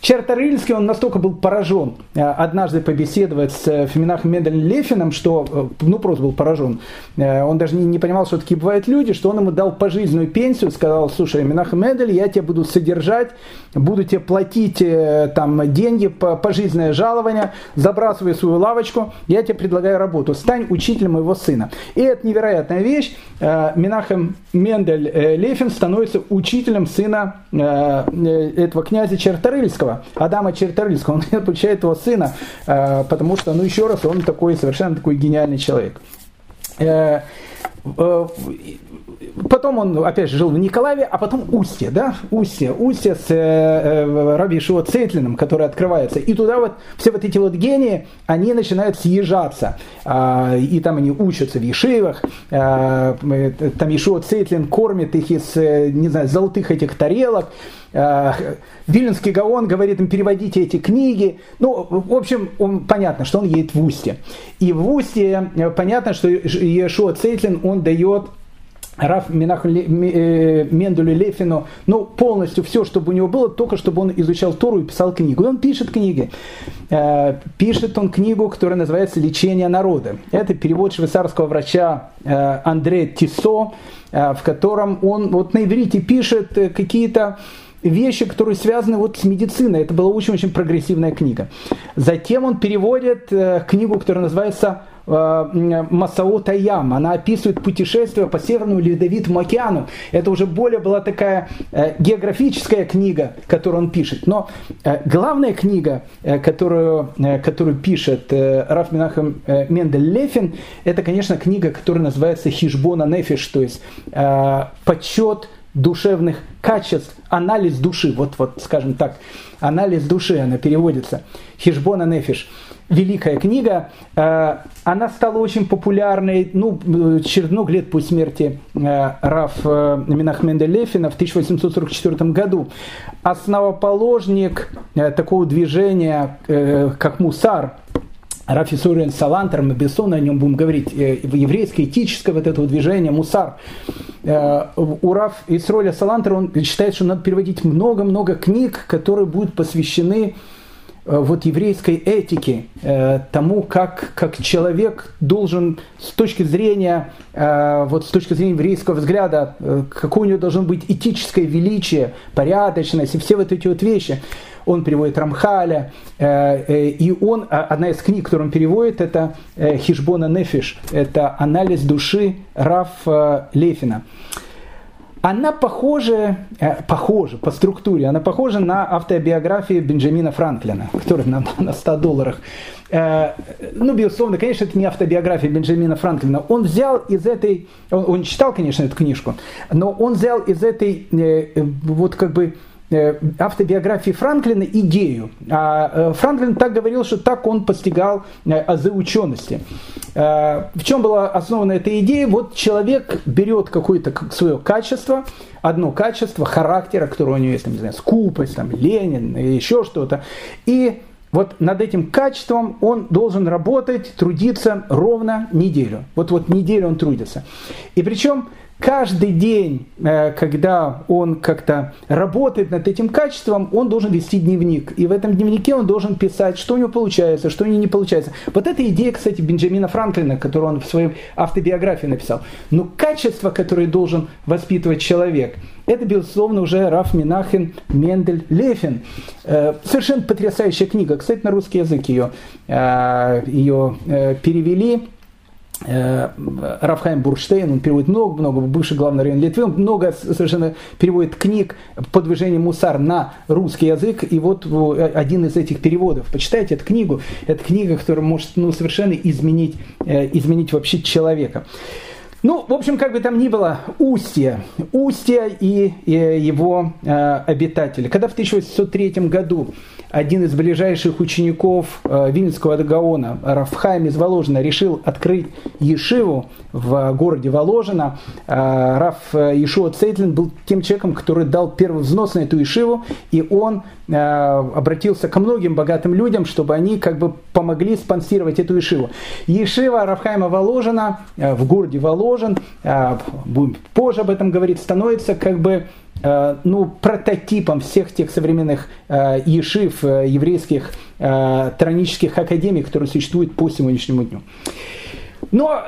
Черторыльский, он настолько был поражен однажды побеседовать с Феминахом Менделем Лефином, что, ну, просто был поражен. Он даже не, не понимал, что такие бывают люди, что он ему дал пожизненную пенсию, сказал, слушай, Минахам Мендель, я тебя буду содержать, буду тебе платить там деньги, пожизненное жалование, забрасывай свою лавочку, я тебе предлагаю работу, стань учителем моего сына. И это невероятная вещь. Минахам Мендель Лефин становится учителем сына этого князя Адама Черторыльского. Он получает его сына, потому что, ну еще раз, он такой совершенно такой гениальный человек. Потом он, опять же, жил в Николаеве, а потом Устье, да, Устье, Устье с э, э, Раби Шио Цейтлиным, который открывается. И туда вот все вот эти вот гении, они начинают съезжаться. Э, и там они учатся в Ешивах. Э, там Ешуа Цейтлин кормит их из, э, не знаю, золотых этих тарелок. Э, Виленский Гаон говорит им, переводите эти книги. Ну, в общем, он, понятно, что он едет в Устье. И в Устье э, понятно, что Ешуа Цейтлин, он дает Раф Минаху э, Мендулю Лефину, ну, полностью все, чтобы у него было, только чтобы он изучал Тору и писал книгу. И он пишет книги. Э, пишет он книгу, которая называется «Лечение народа». Это перевод швейцарского врача э, Андре Тисо, в котором он вот на иврите пишет какие-то вещи, которые связаны вот с медициной. Это была очень-очень прогрессивная книга. Затем он переводит книгу, которая называется Э, Масао Таям. Она описывает путешествие по Северному Ледовитому океану. Это уже более была такая э, географическая книга, которую он пишет. Но э, главная книга, которую, которую пишет Раф Минахам Мендель Лефин, это, конечно, книга, которая называется Хижбона Нефиш, то есть подсчет душевных качеств, анализ души, вот, вот скажем так, анализ души, она переводится, Хижбона Нефиш великая книга. Э, она стала очень популярной ну, через много лет после смерти э, Раф э, Минахменда Лефина в 1844 году. Основоположник такого движения, как Мусар, Рафи Сурин Салантер, мы бесспорно о нем будем говорить, еврейское этическое вот этого движения Мусар. У Раф Исроля Салантера он считает, что надо переводить много-много книг, которые будут посвящены Э, вот еврейской этики, э, тому, как, как человек должен с точки зрения, э, вот с точки зрения еврейского взгляда, какое у него должно быть этическое величие, порядочность и все вот эти вот вещи. Он переводит Рамхаля, и он, а, одна из книг, которую он переводит, это Хижбона Нефиш, это анализ души Раф Лефина она похожа, э, похожа по структуре, она похожа на автобиографию Бенджамина Франклина, которая на, на 100 долларах. Э, ну, безусловно, конечно, это не автобиография Бенджамина Франклина. Он взял из этой, он, он читал, конечно, эту книжку, но он взял из этой, э, вот как бы, Э, автобиографии Франклина идею. А э, Франклин так говорил, что так он постигал э, азы учености. В чем была основана эта идея? Вот человек берет какое-то свое качество, одно качество характера, которое у него есть, там, не знаю, скупость, там, Ленин, еще что-то, и вот над этим качеством он должен работать, трудиться ровно неделю. Вот, вот неделю он трудится. И причем каждый день, э, когда он как-то работает над этим качеством, он должен вести дневник. И в этом дневнике он должен писать, что у него получается, что у него не получается. Вот эта идея, кстати, Бенджамина Франклина, которую он в своей автобиографии написал. Но качество, которое должен воспитывать человек, это, безусловно, уже Раф Минахин Мендель Лефин. Э, совершенно потрясающая книга. Кстати, на русский язык ее, э, ее перевели. Э, Рафхайм Бурштейн, он переводит много-много, бывший главный район Литвы, он много совершенно переводит книг по движению Мусар на русский язык, и вот один из этих переводов, почитайте эту книгу, это книга, которая может ну, совершенно изменить, э, изменить вообще человека. Ну, в общем, как бы там ни было, Устье, Устье и, и его э, обитатели. Когда в 1803 году один из ближайших учеников э, Винницкого Гаона, Рафхайм из Воложина, решил открыть Ешиву в городе Воложина. Э, Раф Ешуа Цейтлин был тем человеком, который дал первый взнос на эту Ешиву, и он э, обратился ко многим богатым людям, чтобы они как бы помогли спонсировать эту Ешиву. Ешива Рафхайма Воложина в городе Воложин, будем позже об этом говорить, становится как бы ну, прототипом всех тех современных ешив, еврейских тронических академий, которые существуют по сегодняшнему дню. Но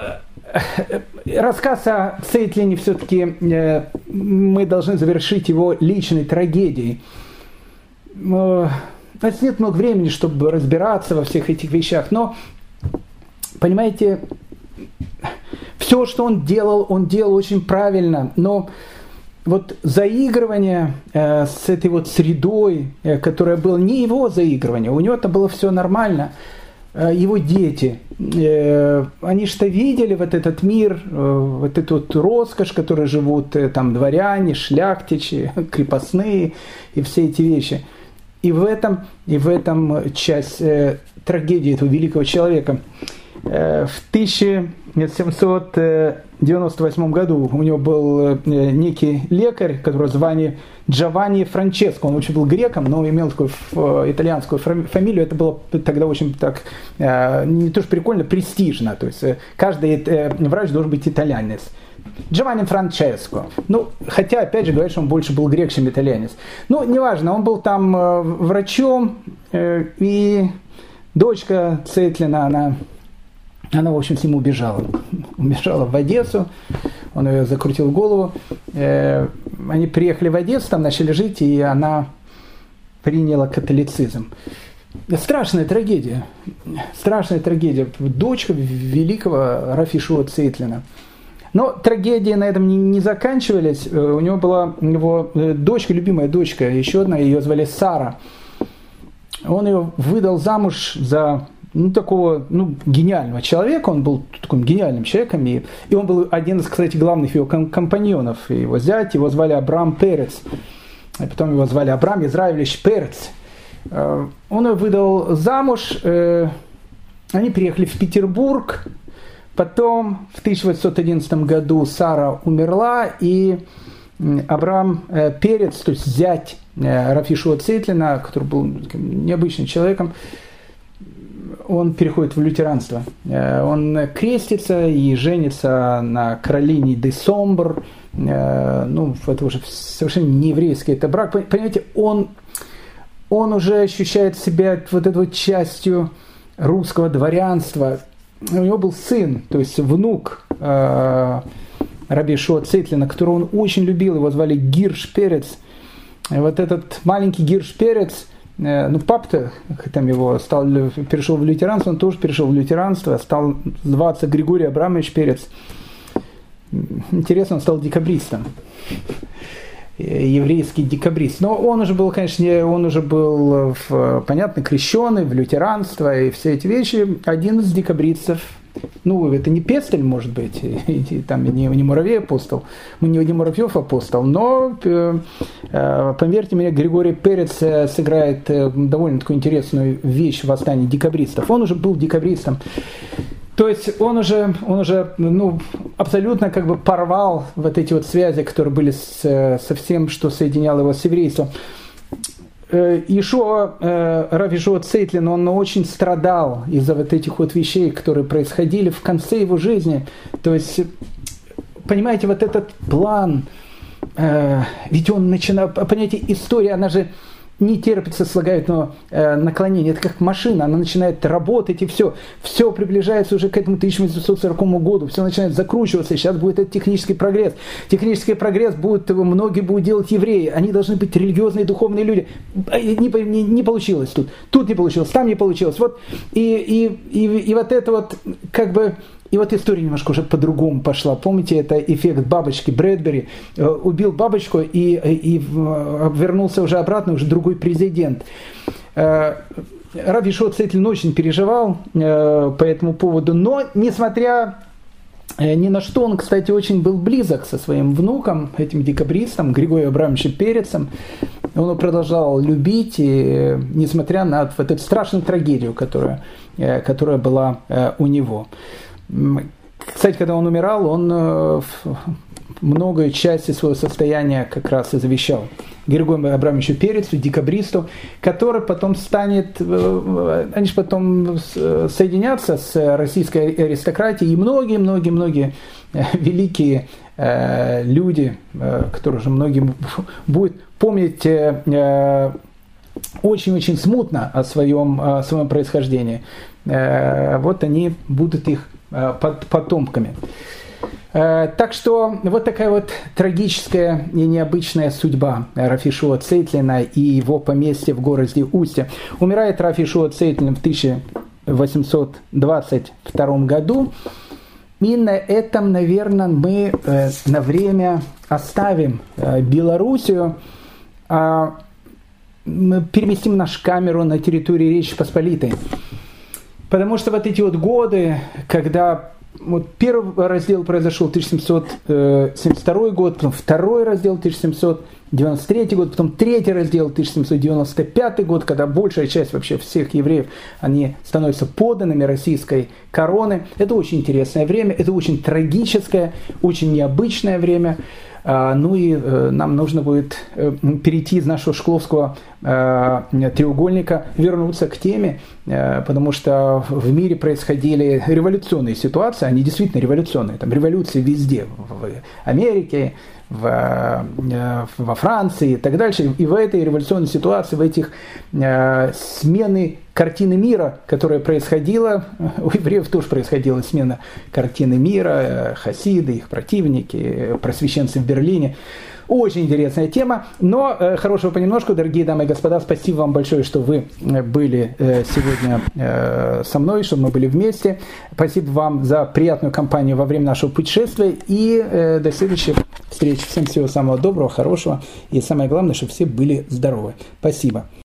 рассказ о Цейтлине все-таки мы должны завершить его личной трагедией. У нас нет много времени, чтобы разбираться во всех этих вещах, но, понимаете, все, что он делал, он делал очень правильно, но вот заигрывание э, с этой вот средой, э, которая была не его заигрывание, у него это было все нормально, э, его дети, они что видели вот этот мир, вот эту вот роскошь, которой живут там дворяне, шляхтичи, крепостные и все эти вещи. И в этом, и в этом часть трагедии этого великого человека. Э, в 1798 году у него был э, некий лекарь, который звали Джованни Франческо. Он вообще был греком, но имел такую э, итальянскую фамилию. Это было тогда очень так, не то что прикольно, престижно. То есть каждый врач должен быть итальянец. Джованни Франческо. Ну, хотя, опять же, говорят, что он больше был грек, чем итальянец. Ну, неважно, он был там врачом, и дочка Цетлина, она она, в общем, с ним убежала. Убежала в Одессу, он ее закрутил голову. Э, они приехали в Одессу, там начали жить, и она приняла католицизм. Страшная трагедия. Страшная трагедия. Дочка великого Рафишуа Цейтлина. Но трагедии на этом не, не заканчивались. Э, у него была у него э, дочка, любимая дочка, еще одна, ее звали Сара. Он ее выдал замуж за ну, такого ну, гениального человека, он был таким гениальным человеком, и, и он был один из, кстати, главных его компаньонов, его зять, его звали Абрам Перец, и потом его звали Абрам Израилевич Перец. Э, он ее выдал замуж, э, они приехали в Петербург, потом в 1811 году Сара умерла, и Абрам э, Перец, то есть зять Рафишуа Цейтлина, который был необычным человеком, он переходит в лютеранство. Э, он крестится и женится на Каролине де Сомбр. Э, ну, это уже совершенно не еврейский это брак. Понимаете, он, он уже ощущает себя вот этой вот частью русского дворянства. У него был сын, то есть внук э, Раби Шуа Цитлина, которого он очень любил, его звали Гирш Перец. И вот этот маленький Гирш Перец – ну, пап-то там его стал, перешел в лютеранство, он тоже перешел в лютеранство, стал зваться Григорий Абрамович Перец. Интересно, он стал декабристом. Э, еврейский декабрист. Но он уже был, конечно, он уже был, в, понятно, крещенный в лютеранство и все эти вещи. Один из декабристов ну, это не Пестель, может быть, и, там не, не Муравей апостол, не, не Муравьев апостол, но, э, э, поверьте мне, Григорий Перец э, сыграет э, довольно такую интересную вещь в восстании декабристов. Он уже был декабристом. То есть он уже, он уже ну, абсолютно как бы порвал вот эти вот связи, которые были с, со всем, что соединяло его с еврейством. Э, Ишуа, э, Рав Ишуа Цейтлин, он очень страдал из-за вот этих вот вещей, которые происходили в конце его жизни. То есть, понимаете, вот этот план, э, ведь он начинал, понимаете, история, она же не терпится слагательного э, наклонения. Это как машина, она начинает работать и все. Все приближается уже к этому 1840 году, все начинает закручиваться. Сейчас будет этот технический прогресс. Технический прогресс будет, многие будут делать евреи. Они должны быть религиозные, духовные люди. Не, не, не получилось тут. Тут не получилось, там не получилось. Вот, и, и, и, и вот это вот как бы и вот история немножко уже по-другому пошла. Помните, это эффект бабочки Брэдбери. Э, убил бабочку и, и вернулся уже обратно, уже другой президент. Э, Раби Шот Цетлин очень переживал э, по этому поводу, но несмотря ни на что, он, кстати, очень был близок со своим внуком, этим декабристом, Григорием Абрамовичем Перецем. Он его продолжал любить, и, несмотря на вот эту страшную трагедию, которая, которая была у него. Кстати, когда он умирал, он многое части своего состояния как раз и завещал Григорию Абрамовичу Перецу, декабристу, который потом станет, они же потом соединятся с российской аристократией, и многие-многие-многие великие люди, которые уже многим будет помнить очень-очень смутно о своем, о своем происхождении. Вот они будут их потомками. Так что вот такая вот трагическая и необычная судьба Рафишуа Цейтлина и его поместья в городе Устье. Умирает Рафишуа Цейтлин в 1822 году. И на этом, наверное, мы на время оставим Белоруссию. А мы переместим нашу камеру на территорию Речи Посполитой. Потому что вот эти вот годы, когда вот первый раздел произошел 1772 год, потом второй раздел 1793 год, потом третий раздел 1795 год, когда большая часть вообще всех евреев, они становятся подданными российской короны. Это очень интересное время, это очень трагическое, очень необычное время. А, ну и э, нам нужно будет э, перейти из нашего шкловского э, треугольника, вернуться к теме, потому что в мире происходили революционные ситуации, они действительно революционные, там революции везде, в Америке, в, во Франции и так дальше. И в этой революционной ситуации, в этих смены картины мира, которая происходила, у евреев тоже происходила смена картины мира, э, хасиды, их противники, просвещенцы в Берлине. Очень интересная тема, но э, хорошего понемножку, дорогие дамы и господа, спасибо вам большое, что вы э, были э, сегодня э, со мной, что мы были вместе. Спасибо вам за приятную компанию во время нашего путешествия и э, до следующих встреч. Всем всего самого доброго, хорошего и самое главное, чтобы все были здоровы. Спасибо.